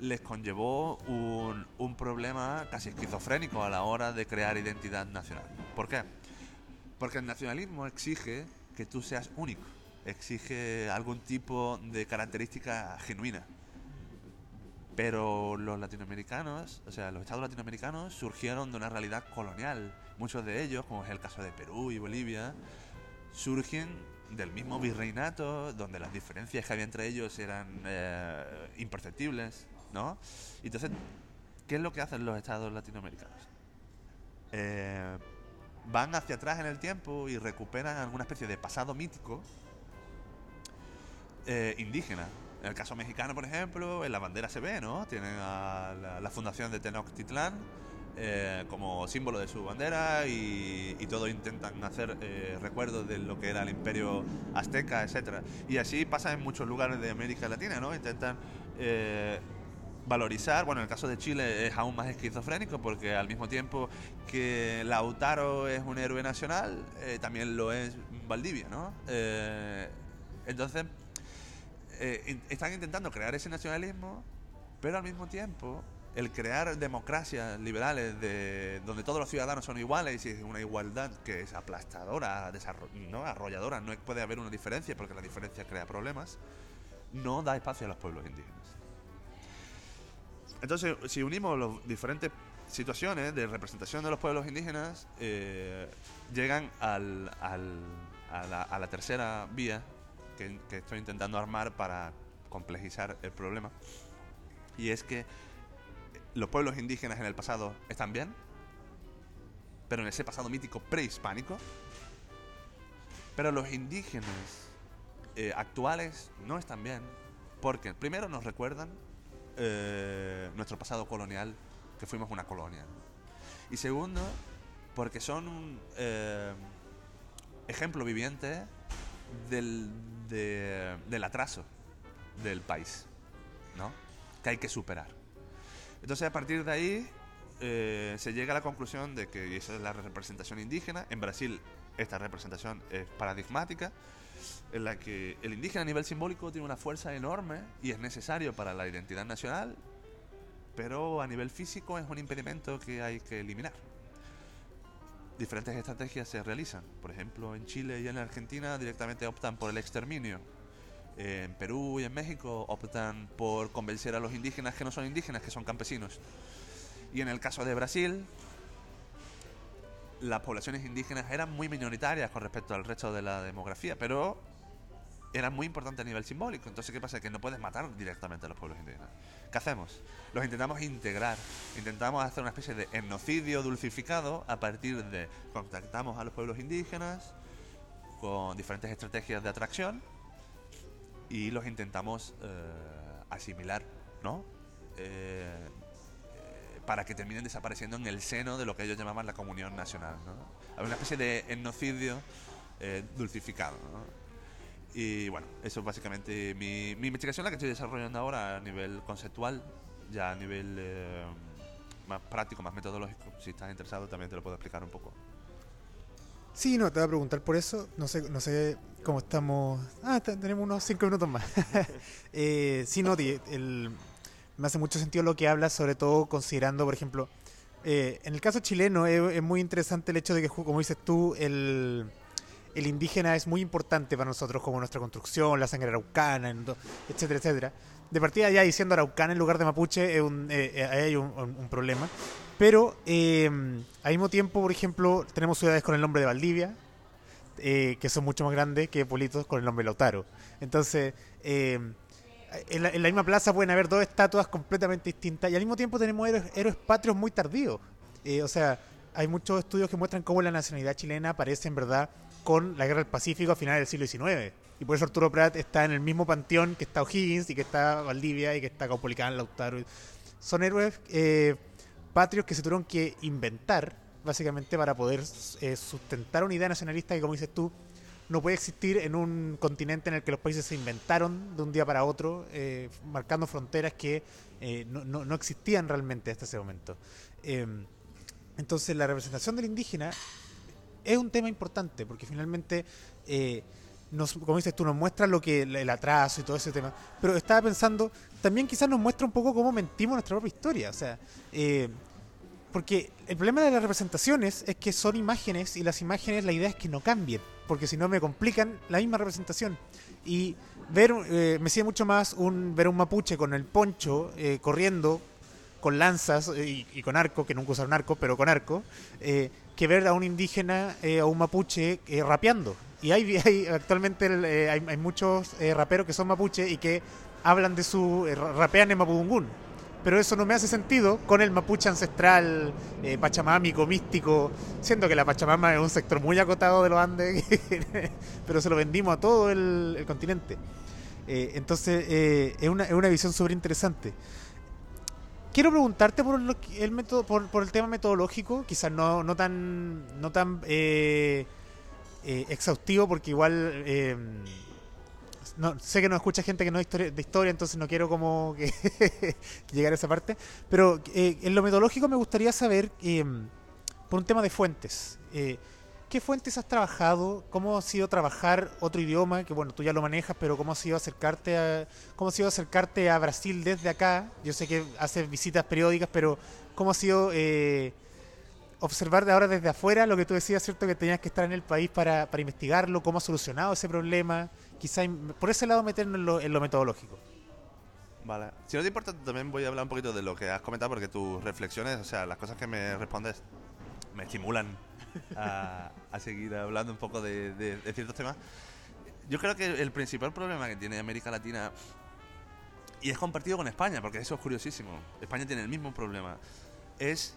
les conllevó un, un problema casi esquizofrénico a la hora de crear identidad nacional. ¿Por qué? Porque el nacionalismo exige que tú seas único, exige algún tipo de característica genuina. Pero los latinoamericanos, o sea, los estados latinoamericanos surgieron de una realidad colonial. Muchos de ellos, como es el caso de Perú y Bolivia, surgen del mismo virreinato, donde las diferencias que había entre ellos eran eh, imperceptibles, ¿no? Entonces, ¿qué es lo que hacen los estados latinoamericanos? Eh, van hacia atrás en el tiempo y recuperan alguna especie de pasado mítico eh, indígena. En el caso mexicano, por ejemplo, en la bandera se ve, ¿no? Tienen a la, fundación de Tenochtitlán eh, como símbolo de su bandera y, y todos intentan hacer eh, recuerdos de lo que era el imperio azteca, etcétera. Y así pasa en muchos lugares de América Latina, ¿no? Intentan eh, valorizar, bueno, en el caso de Chile es aún más esquizofrénico porque al mismo tiempo que Lautaro es un héroe nacional, eh, también lo es Valdivia, ¿no? Eh, entonces, eh, están intentando crear ese nacionalismo, pero al mismo tiempo el crear democracias liberales de, donde todos los ciudadanos son iguales y es una igualdad que es aplastadora, ¿no? arrolladora, no puede haber una diferencia porque la diferencia crea problemas, no da espacio a los pueblos indígenas. Entonces, si unimos las diferentes situaciones de representación de los pueblos indígenas, eh, llegan al, a, la, tercera vía que, que estoy intentando armar para complejizar el problema. Y es que los pueblos indígenas en el pasado están bien, pero en ese pasado mítico prehispánico, pero los indígenas eh, actuales no están bien, porque primero nos recuerdan eh, nuestro pasado colonial, que fuimos una colonia. Y segundo, porque son un eh, ejemplo viviente del, de- del atraso del país, ¿no? Que hay que superar. Entonces, a partir de ahí, eh, se llega a la conclusión de que esa es la representación indígena. En Brasil, esta representación es paradigmática, en la que el indígena a nivel simbólico tiene una fuerza enorme y es necesario para la identidad nacional, pero a nivel físico es un impedimento que hay que eliminar. Diferentes estrategias se realizan. Por ejemplo, en Chile y en Argentina directamente optan por el exterminio. En Perú y en México optan por convencer a los indígenas que no son indígenas, que son campesinos. Y en el caso de Brasil, las poblaciones indígenas eran muy minoritarias con respecto al resto de la demografía, pero eran muy importantes a nivel simbólico. Entonces, ¿qué pasa? Que no puedes matar directamente a los pueblos indígenas. ¿Qué hacemos? Los intentamos integrar. Intentamos hacer una especie de etnocidio dulcificado a partir de contactamos a los pueblos indígenas con diferentes estrategias de atracción y los intentamos eh, asimilar, ¿no? Eh, para que terminen desapareciendo en el seno de lo que ellos llamaban la comunión nacional, ¿no? Hay una especie de etnocidio eh, dulcificado, ¿no? Y bueno, eso es básicamente mi, mi investigación, la que estoy desarrollando ahora a nivel conceptual, ya a nivel eh, más práctico, más metodológico. Si estás interesado, también te lo puedo explicar un poco. Sí, no, te voy a preguntar por eso. No sé, no sé cómo estamos. Ah, te- tenemos unos cinco minutos más. *laughs* eh, sí, no, el- me hace mucho sentido lo que hablas, sobre todo considerando, por ejemplo, eh, en el caso chileno es, es muy interesante el hecho de que, como dices tú, el, el indígena es muy importante para nosotros, como nuestra construcción, la sangre araucana, etcétera, etcétera. De partida ya diciendo araucana en lugar de mapuche, es un, eh, eh, hay un, problema. Pero eh, al mismo tiempo, por ejemplo, tenemos ciudades con el nombre de Valdivia, que son mucho más grandes que pueblitos con el nombre de Lautaro. Entonces, eh, en, la, en la misma plaza pueden haber dos estatuas completamente distintas y al mismo tiempo tenemos héroes, patrios muy tardíos. Eh, o sea, hay muchos estudios que muestran cómo la nacionalidad chilena aparece en verdad con la guerra del Pacífico a finales del siglo XIX. Y por eso Arturo Prat está en el mismo panteón que está O'Higgins y que está Valdivia y que está Caupolicán, Lautaro. Son héroes eh, patrios que se tuvieron que inventar, básicamente, para poder eh, sustentar una idea nacionalista que, como dices tú, no puede existir en un continente en el que los países se inventaron de un día para otro, eh, marcando fronteras que eh, no, no- existían realmente hasta ese momento. Eh, entonces, la representación del indígena es un tema importante, porque finalmente, eh, nos, como dices tú, nos muestra lo que el atraso y todo ese tema. Pero estaba pensando, también quizás nos muestra un poco cómo mentimos nuestra propia historia. O sea, porque el problema de las representaciones es que son imágenes y las imágenes la idea es que no cambien, porque si no me complican la misma representación. Y ver, eh, me sigue mucho más un ver un mapuche con el poncho eh, corriendo con lanzas eh, y, y con arco, que nunca usaron arco, pero con arco, eh, que ver a un indígena eh, a un mapuche eh, rapeando. Y hay, *laughs* hay actualmente el, eh, hay, hay muchos eh, raperos que son mapuche y que hablan de su. eh, ra- rapean en mapudungún. Pero eso no me hace sentido con el mapuche ancestral, eh, pachamámico, místico, siendo que la Pachamama es un sector muy acotado de los Andes, *laughs* pero se lo vendimos a todo el, el continente. Eh, entonces, eh, es, una, es una visión súper interesante. Quiero preguntarte por, que- el método, por, por el tema metodológico, quizás no, no tan, no tan eh, eh, exhaustivo, porque igual no, sé que nos escucha gente que no es historia- de historia, entonces no quiero como que *laughs* llegar a esa parte. Pero eh, en lo metodológico me gustaría saber, eh, por un tema de fuentes, eh, ¿qué fuentes has trabajado? ¿Cómo ha sido trabajar otro idioma? Que bueno, tú ya lo manejas, pero ¿cómo ha sido acercarte a, cómo ha sido acercarte a Brasil desde acá? Yo sé que haces visitas periódicas, pero ¿cómo ha sido eh, observar de ahora desde afuera lo que tú decías, ¿cierto? Que tenías que estar en el país para, para investigarlo, cómo ha solucionado ese problema. Quizá im- por ese lado meternos en lo, en lo metodológico. Vale. Si no te importa, también voy a hablar un poquito de lo que has comentado, porque tus reflexiones, o sea, las cosas que me respondes, me estimulan a, a seguir hablando un poco de, de- de ciertos temas. Yo creo que el principal problema que tiene América Latina, y es compartido con España, porque eso es curiosísimo, España tiene el mismo problema, es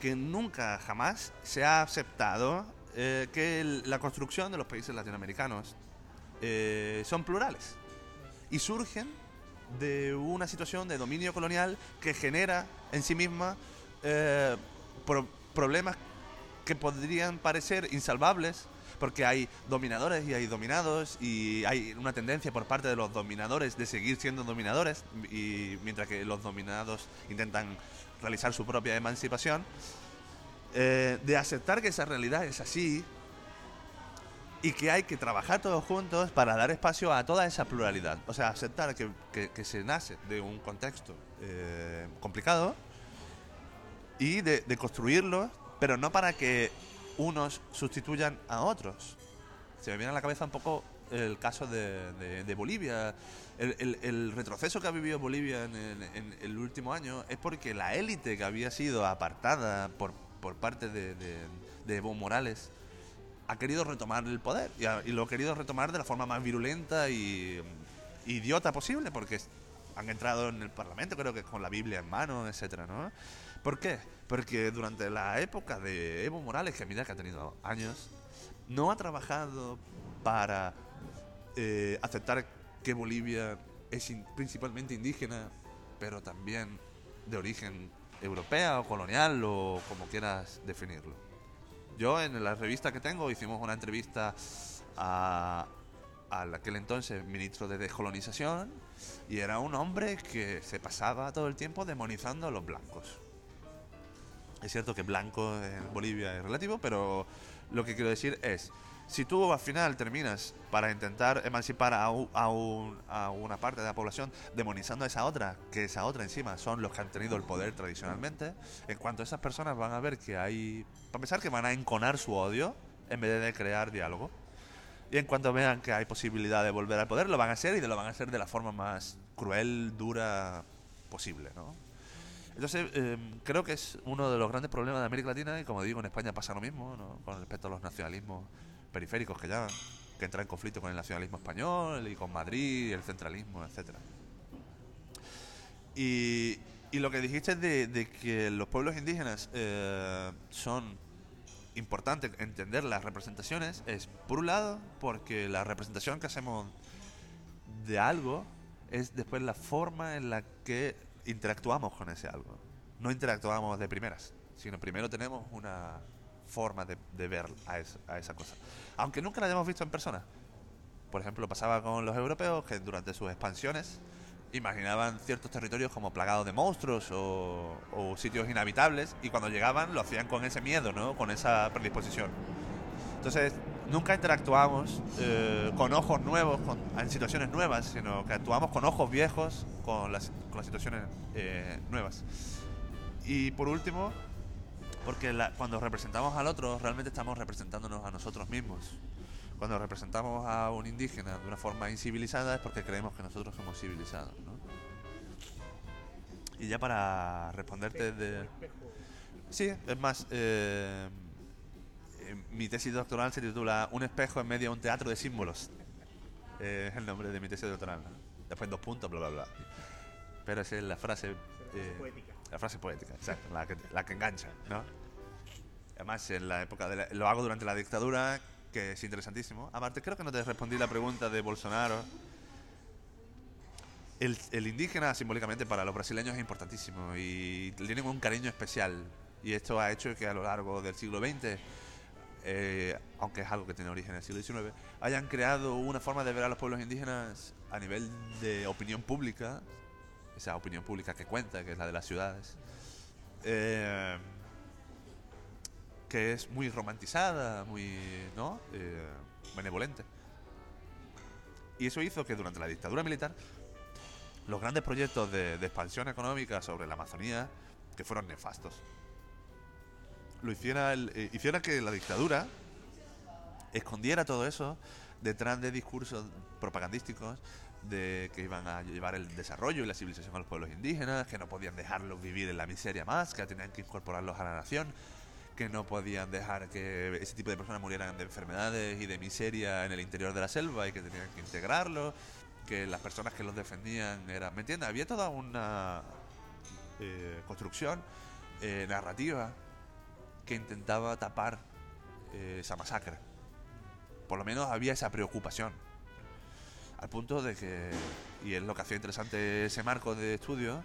que nunca, jamás se ha aceptado eh, que el- la construcción de los países latinoamericanos eh, son plurales. Y surgen de una situación de dominio colonial que genera en sí misma eh, pro- problemas que podrían parecer insalvables porque hay dominadores y hay dominados y hay una tendencia por parte de los dominadores de seguir siendo dominadores y mientras que los dominados intentan realizar su propia emancipación eh, de aceptar que esa realidad es así y que hay que trabajar todos juntos para dar espacio a toda esa pluralidad. O sea, aceptar que, que- que se nace de un contexto eh, complicado y de, de construirlo, pero no para que unos sustituyan a otros. Se me viene a la cabeza un poco el caso de, de- de Bolivia. El, el- el retroceso que ha vivido Bolivia en en el último año es porque la élite que había sido apartada por, por parte de- de Evo Morales ha querido retomar el poder y, lo ha querido retomar de la forma más virulenta y mm, idiota posible porque han entrado en el parlamento creo que con la Biblia en mano etcétera ¿no? ¿por qué? porque durante la época de Evo Morales que mira que ha tenido años no ha trabajado para eh, aceptar que Bolivia es in- principalmente indígena pero también de origen europea o colonial o como quieras definirlo yo en la revista que tengo hicimos una entrevista a, al aquel entonces ministro de descolonización y era un hombre que se pasaba todo el tiempo demonizando a los blancos. Es cierto que blanco en Bolivia es relativo, pero lo que quiero decir es, si tú al final terminas para intentar emancipar a, u- a un- a una parte de la población demonizando a esa otra, que esa otra encima son los que han tenido el poder tradicionalmente, en cuanto esas personas van a ver que hay, para empezar, que van a enconar su odio en vez de crear diálogo. Y en cuanto vean que hay posibilidad de volver al poder, lo van a hacer y lo van a hacer de la forma más cruel, dura posible, ¿no? Entonces, eh, creo que es uno de los grandes problemas de América Latina y como digo, en España pasa lo mismo, ¿no? Con respecto a los nacionalismos periféricos que llaman, que entran en conflicto con el nacionalismo español y con Madrid, el centralismo, etcétera. Y, lo que dijiste de, que los pueblos indígenas eh, son importante entender las representaciones es, por un lado, porque la representación que hacemos de algo es después la forma en la que interactuamos con ese algo. No interactuamos de primeras, sino primero tenemos una forma de, ver a esa cosa. Aunque nunca la hayamos visto en persona. Por ejemplo, pasaba con los europeos que durante sus expansiones imaginaban ciertos territorios como plagados de monstruos o, o sitios inhabitables y cuando llegaban lo hacían con ese miedo, ¿no? Con esa predisposición. Entonces, nunca interactuamos eh, con ojos nuevos, con- en situaciones nuevas, sino que actuamos con ojos viejos con las, con las situaciones eh, nuevas. Y por último, porque la- cuando representamos al otro, realmente estamos representándonos a nosotros mismos. Cuando representamos a un indígena de una forma incivilizada es porque creemos que nosotros somos civilizados, ¿no? Y ya para responderte de... Sí, es más, eh, mi tesis doctoral se titula Un espejo en medio de un teatro de símbolos. Eh, es el nombre de mi tesis doctoral. ¿no? Después dos puntos, bla, bla, bla. Pero esa es la frase... eh, la frase poética, exacto, la que, la que engancha, ¿no? Además, en la época de la- lo hago durante la dictadura, que es interesantísimo. Aparte, creo que no te respondí la pregunta de Bolsonaro. El, el indígena simbólicamente para los brasileños es importantísimo y tienen un cariño especial. Y esto ha hecho que a lo largo del siglo XX, eh, aunque es algo que tiene origen en el siglo XIX, hayan creado una forma de ver a los pueblos indígenas a nivel de opinión pública, esa opinión pública que cuenta, que es la de las ciudades, eh, que es muy romantizada, muy ¿no? Eh, benevolente. Y eso hizo que durante la dictadura militar los grandes proyectos de, de expansión económica sobre la Amazonía, que fueron nefastos, lo hiciera, el- eh, hiciera que la dictadura escondiera todo eso detrás de discursos propagandísticos de que iban a llevar el desarrollo y la civilización a los pueblos indígenas, que no podían dejarlos vivir en la miseria más, que tenían que incorporarlos a la nación, que no podían dejar que ese tipo de personas murieran de enfermedades y de miseria en el interior de la selva y que tenían que integrarlos, que las personas que los defendían eran... ¿Me entiendes? Había toda una eh, construcción eh, narrativa que intentaba tapar eh, esa masacre. Por lo menos había esa preocupación. Al punto de que, y es lo que hacía interesante ese marco de estudio,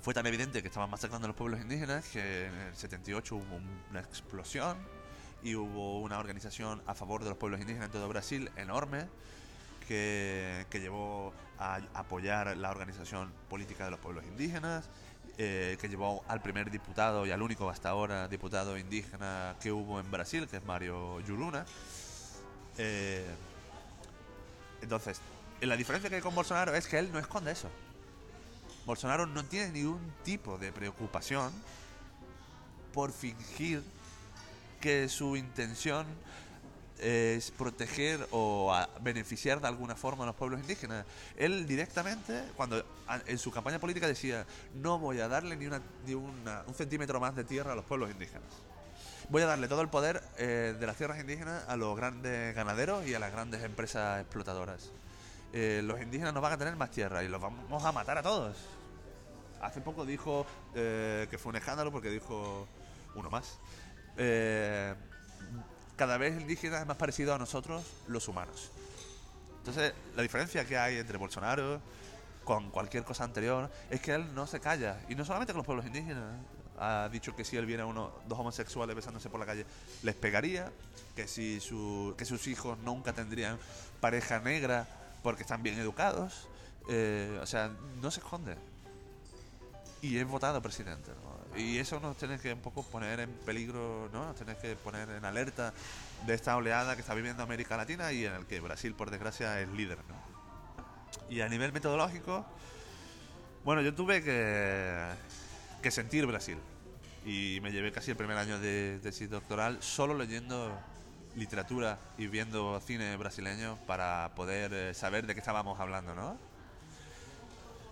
fue tan evidente que estaban masacrando a los pueblos indígenas que en el 78 hubo una explosión y hubo una organización a favor de los pueblos indígenas en todo Brasil enorme que, que llevó a apoyar la organización política de los pueblos indígenas, eh, que llevó al primer diputado y al único hasta ahora diputado indígena que hubo en Brasil, que es Mario Yuruna. Eh, entonces, la diferencia que hay con Bolsonaro es que él no esconde eso. Bolsonaro no tiene ningún tipo de preocupación por fingir que su intención es proteger o beneficiar de alguna forma a los pueblos indígenas. Él directamente, cuando en su campaña política decía, no voy a darle ni, una, ni una- un centímetro más de tierra a los pueblos indígenas. Voy a darle todo el poder eh, de las tierras indígenas a los grandes ganaderos y a las grandes empresas explotadoras. Eh, los indígenas no van a tener más tierra y los vamos a matar a todos. Hace poco dijo eh, que fue un escándalo porque dijo uno más. Eh, cada vez el indígena es más parecido a nosotros, los humanos. Entonces, la diferencia que hay entre Bolsonaro con cualquier cosa anterior es que él no se calla. Y no solamente con los pueblos indígenas. Ha dicho que si él viera a uno, dos homosexuales besándose por la calle, les pegaría. Que, si su, que sus hijos nunca tendrían pareja negra porque están bien educados. Eh, o sea, no se esconde. Y es votado presidente. Y eso nos tiene que un poco poner en peligro, ¿no? Nos tiene que poner en alerta de esta oleada que está viviendo América Latina y en el que Brasil, por desgracia, es líder, ¿no? Y a nivel metodológico, bueno, yo tuve que, sentir Brasil. Y me llevé casi el primer año de tesis doctoral solo leyendo literatura y viendo cine brasileño para poder eh, saber de qué estábamos hablando, ¿no?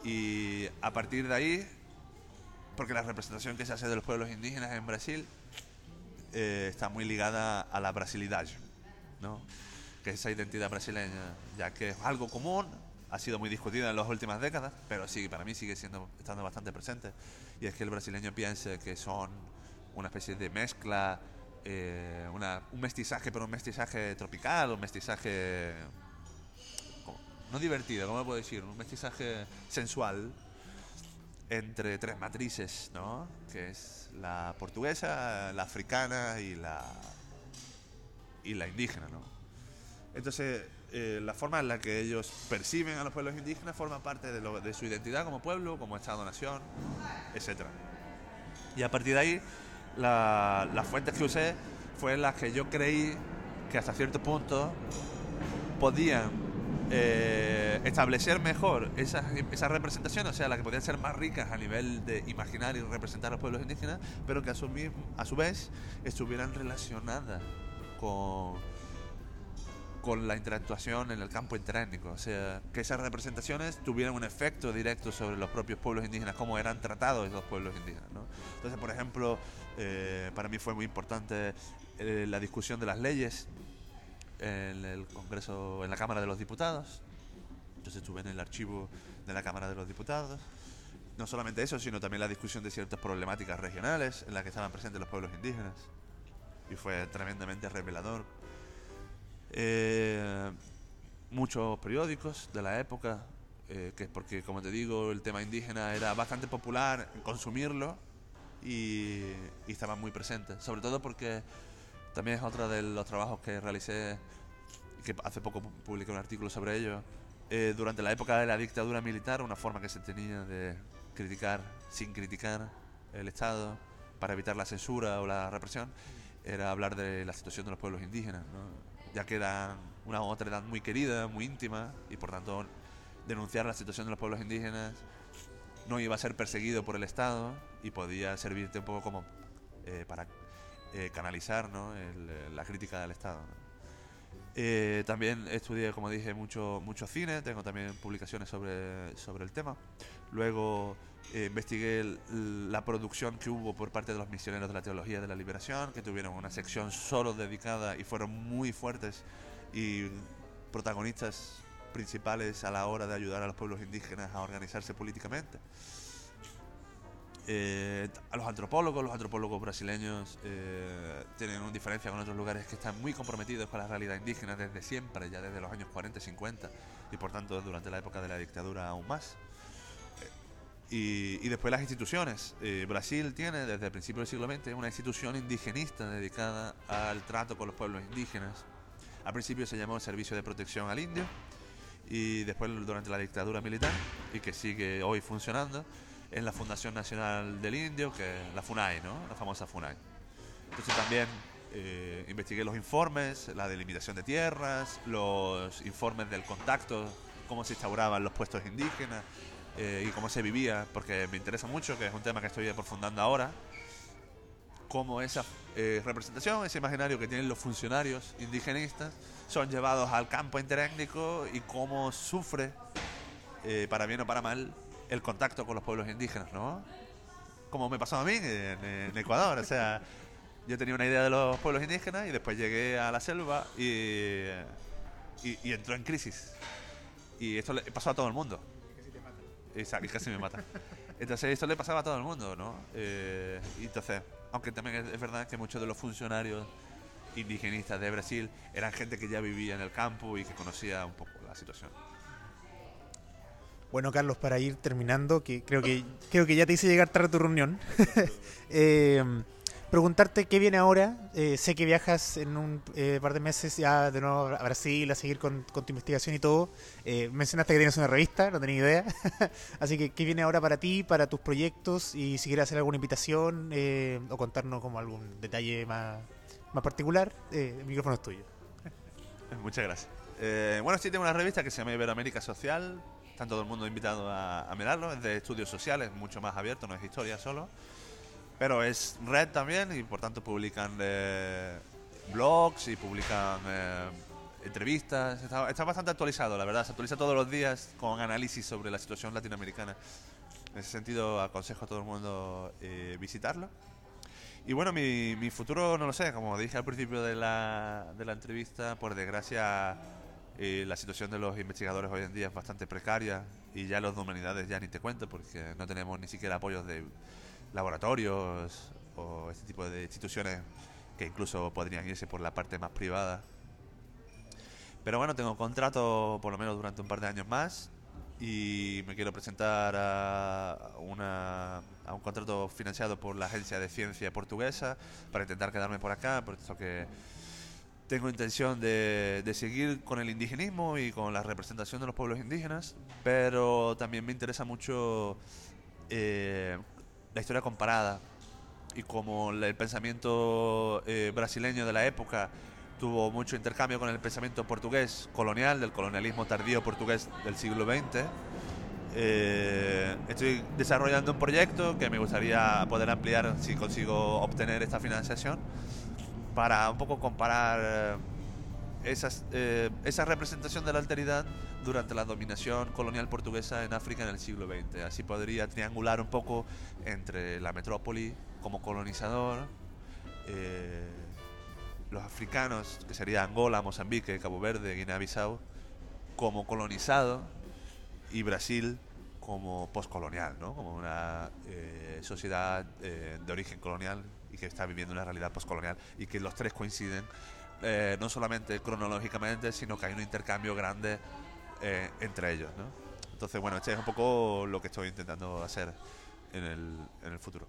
Y a partir de ahí, porque la representación que se hace de los pueblos indígenas en Brasil eh, está muy ligada a la brasilidad, ¿no? que es esa identidad brasileña, ya que es algo común, ha sido muy discutida en las últimas décadas, pero sí, para mí sigue siendo estando bastante presente, y es que el brasileño piense que son una especie de mezcla, eh, una- un mestizaje, pero un mestizaje tropical, un mestizaje no divertido, ¿cómo puedo decir? Un mestizaje sensual entre tres matrices, ¿no? Que es la portuguesa, la africana y la y la indígena, ¿no? Entonces, eh, la forma en la que ellos perciben a los pueblos indígenas forma parte de, su identidad como pueblo, como Estado-nación, etc. Y a partir de ahí, la- las fuentes que usé fue las que yo creí que hasta cierto punto podían eh, establecer mejor esas, esas representaciones, o sea, las que podían ser más ricas a nivel de imaginar y representar a los pueblos indígenas, pero que a su, a su vez estuvieran relacionadas con, con la interactuación en el campo interétnico, o sea, que esas representaciones tuvieran un efecto directo sobre los propios pueblos indígenas, cómo eran tratados esos pueblos indígenas. ¿no? Entonces, por ejemplo, eh, para mí fue muy importante eh, la discusión de las leyes en el Congreso, en la Cámara de los Diputados. Entonces estuve en el archivo de la Cámara de los Diputados. No solamente eso, sino también la discusión de ciertas problemáticas regionales en las que estaban presentes los pueblos indígenas. Y fue tremendamente revelador. Eh, muchos periódicos de la época, eh, que porque como te digo, el tema indígena era bastante popular consumirlo y, y estaban muy presentes. Sobre todo porque también es otro de los trabajos que realicé, que hace poco pu- publiqué un artículo sobre ello. Eh, durante la época de la dictadura militar, una forma que se tenía de criticar sin criticar el Estado para evitar la censura o la represión era hablar de la situación de los pueblos indígenas, ya que eran una otra edad muy querida, muy íntima, y por tanto denunciar la situación de los pueblos indígenas no iba a ser perseguido por el Estado y podía servirte un poco como eh, para eh, canalizar ¿no? el, eh, la crítica del Estado. ¿no? Eh, también estudié, como dije, mucho, mucho cine, tengo también publicaciones sobre, sobre el tema. Luego eh, investigué el- la producción que hubo por parte de los misioneros de la Teología de la Liberación, que tuvieron una sección solo dedicada y fueron muy fuertes y protagonistas principales a la hora de ayudar a los pueblos indígenas a organizarse políticamente. Eh, a los antropólogos, los antropólogos brasileños eh, tienen una diferencia con otros lugares que están muy comprometidos con la realidad indígena desde siempre, ya desde los años 40 y 50, y por tanto durante la época de la dictadura aún más. Eh, Y, y después las instituciones. Eh, Brasil tiene desde el principio del siglo XX una institución indigenista dedicada al trato con los pueblos indígenas. Al principio se llamó Servicio de Protección al Indio y después durante la dictadura militar y que sigue hoy funcionando en la Fundación Nacional del Indio, que la FUNAI, ¿no? La famosa FUNAI. Entonces también eh, investigué los informes, la delimitación de tierras, los informes del contacto, cómo se instauraban los puestos indígenas eh, y cómo se vivía, porque me interesa mucho, que es un tema que estoy aprofundando ahora, cómo esa eh, representación, ese imaginario que tienen los funcionarios indigenistas, son llevados al campo interétnico y cómo sufre, eh, para bien o para mal, el contacto con los pueblos indígenas, ¿no? Como me pasó a mí en, Ecuador, o sea, *laughs* yo tenía una idea de los pueblos indígenas y después llegué a la selva y, y, y entró en crisis. Y esto le pasó a todo el mundo. Exacto, y casi me mata. Entonces esto le pasaba a todo el mundo, ¿no? Eh, y entonces, aunque también es verdad que muchos de los funcionarios indigenistas de Brasil eran gente que ya vivía en el campo y que conocía un poco la situación. Bueno, Carlos, para ir terminando, que creo que creo que ya te hice llegar tarde a tu reunión. *laughs* eh, preguntarte qué viene ahora. Eh, sé que viajas en un eh, par de meses ya de nuevo a Brasil a seguir con, con tu investigación y todo. Eh, mencionaste que tienes una revista, no tenía idea. *laughs* Así que, ¿qué viene ahora para ti, para tus proyectos? Y si quieres hacer alguna invitación eh, o contarnos como algún detalle más, más particular, eh, el micrófono es tuyo. Muchas gracias. Bueno, sí tengo una revista que se llama Iberoamérica Social. Está todo el mundo invitado a, a mirarlo. Es de estudios sociales, mucho más abierto, no es historia solo. Pero es red también y por tanto publican eh, blogs y publican eh, entrevistas. Está, está bastante actualizado, la verdad. Se actualiza todos los días con análisis sobre la situación latinoamericana. En ese sentido, aconsejo a todo el mundo eh, visitarlo. Y bueno, mi, mi futuro no lo sé, como dije al principio de la, de la entrevista, por desgracia eh, la situación de los investigadores hoy en día es bastante precaria y ya los de humanidades ya ni te cuento porque no tenemos ni siquiera apoyos de laboratorios o este tipo de instituciones que incluso podrían irse por la parte más privada. Pero bueno, tengo contrato por lo menos durante un par de años más y me quiero presentar a, una, un contrato financiado por la Agencia de Ciencia Portuguesa para intentar quedarme por acá, por eso que tengo intención de, de, seguir con el indigenismo y con la representación de los pueblos indígenas, pero también me interesa mucho eh, la historia comparada y como el pensamiento eh, brasileño de la época tuvo mucho intercambio con el pensamiento portugués colonial, del colonialismo tardío portugués del siglo XX. Eh, estoy desarrollando un proyecto que me gustaría poder ampliar si consigo obtener esta financiación para un poco comparar esas, eh, esa representación de la alteridad durante la dominación colonial portuguesa en África en el siglo XX. Así podría triangular un poco entre la metrópoli como colonizador, eh, los africanos, que sería Angola, Mozambique, Cabo Verde, Guinea-Bissau, como colonizado, y Brasil como postcolonial, ¿no? como una eh, sociedad eh, de origen colonial y que está viviendo una realidad postcolonial y que los tres coinciden eh, no solamente cronológicamente, sino que hay un intercambio grande eh, entre ellos. ¿no? Entonces, bueno, este es un poco lo que estoy intentando hacer en el, en el futuro.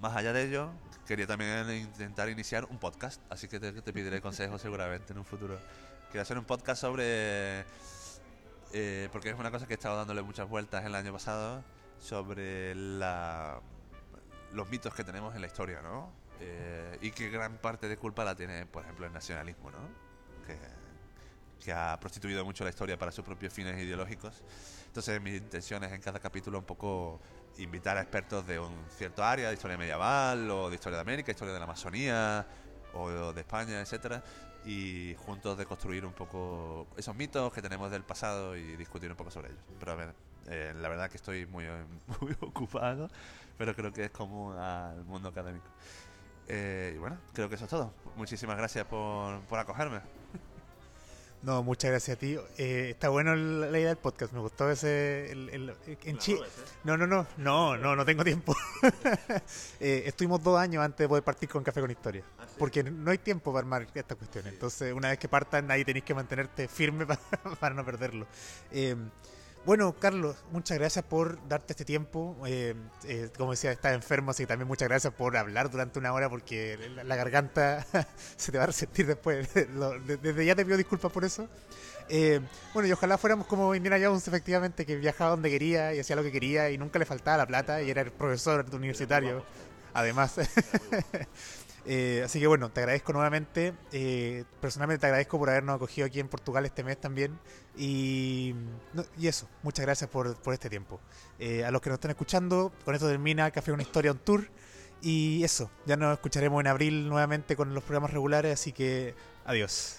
Más allá de ello, quería también intentar iniciar un podcast, así que te, te pediré *laughs* consejos seguramente en un futuro. Quiero hacer un podcast sobre, eh, porque es una cosa que he estado dándole muchas vueltas el año pasado, sobre la, los mitos que tenemos en la historia, ¿no? Eh, y que gran parte de culpa la tiene, por ejemplo, el nacionalismo, ¿no? Que, que ha prostituido mucho la historia para sus propios fines ideológicos. Entonces, mi intención es en cada capítulo un poco invitar a expertos de un cierto área, de historia medieval, o de historia de América, historia de la Amazonía, o de España, etcétera, y juntos de construir un poco esos mitos que tenemos del pasado y discutir un poco sobre ellos. Pero a ver, eh, la verdad que estoy muy, *laughs* muy ocupado, pero creo que es común al mundo académico. Eh, y bueno, creo que eso es todo. Muchísimas gracias por, por acogerme. *laughs* No, muchas gracias a ti. Eh, está bueno la idea del podcast. Me gustó ese. El, el- en Chi- No, no, no, no, no, no tengo tiempo. *laughs* Eh, estuvimos dos años antes de poder partir con Café con Historia. Porque no hay tiempo para armar estas cuestiones. Entonces, una vez que partan, ahí tenéis que mantenerte firme para, para no perderlo. Eh, bueno, Carlos, muchas gracias por darte este tiempo. Eh, eh, como decía, estás enfermo, así que también muchas gracias por hablar durante una hora porque la, la garganta *laughs* se te va a resentir después. *laughs* Desde ya te pido disculpas por eso. Eh, bueno, y ojalá fuéramos como Indiana Jones, efectivamente, que viajaba donde quería y hacía lo que quería y nunca le faltaba la plata y era el profesor universitario. Además. *laughs* Eh, así que bueno, te agradezco nuevamente. Eh, personalmente te agradezco por habernos acogido aquí en Portugal este mes también. Y, y eso, muchas gracias por, por este tiempo. Eh, a los que nos están escuchando, con esto termina Café Una Historia on Tour. Y eso, ya nos escucharemos en abril nuevamente con los programas regulares, así que adiós.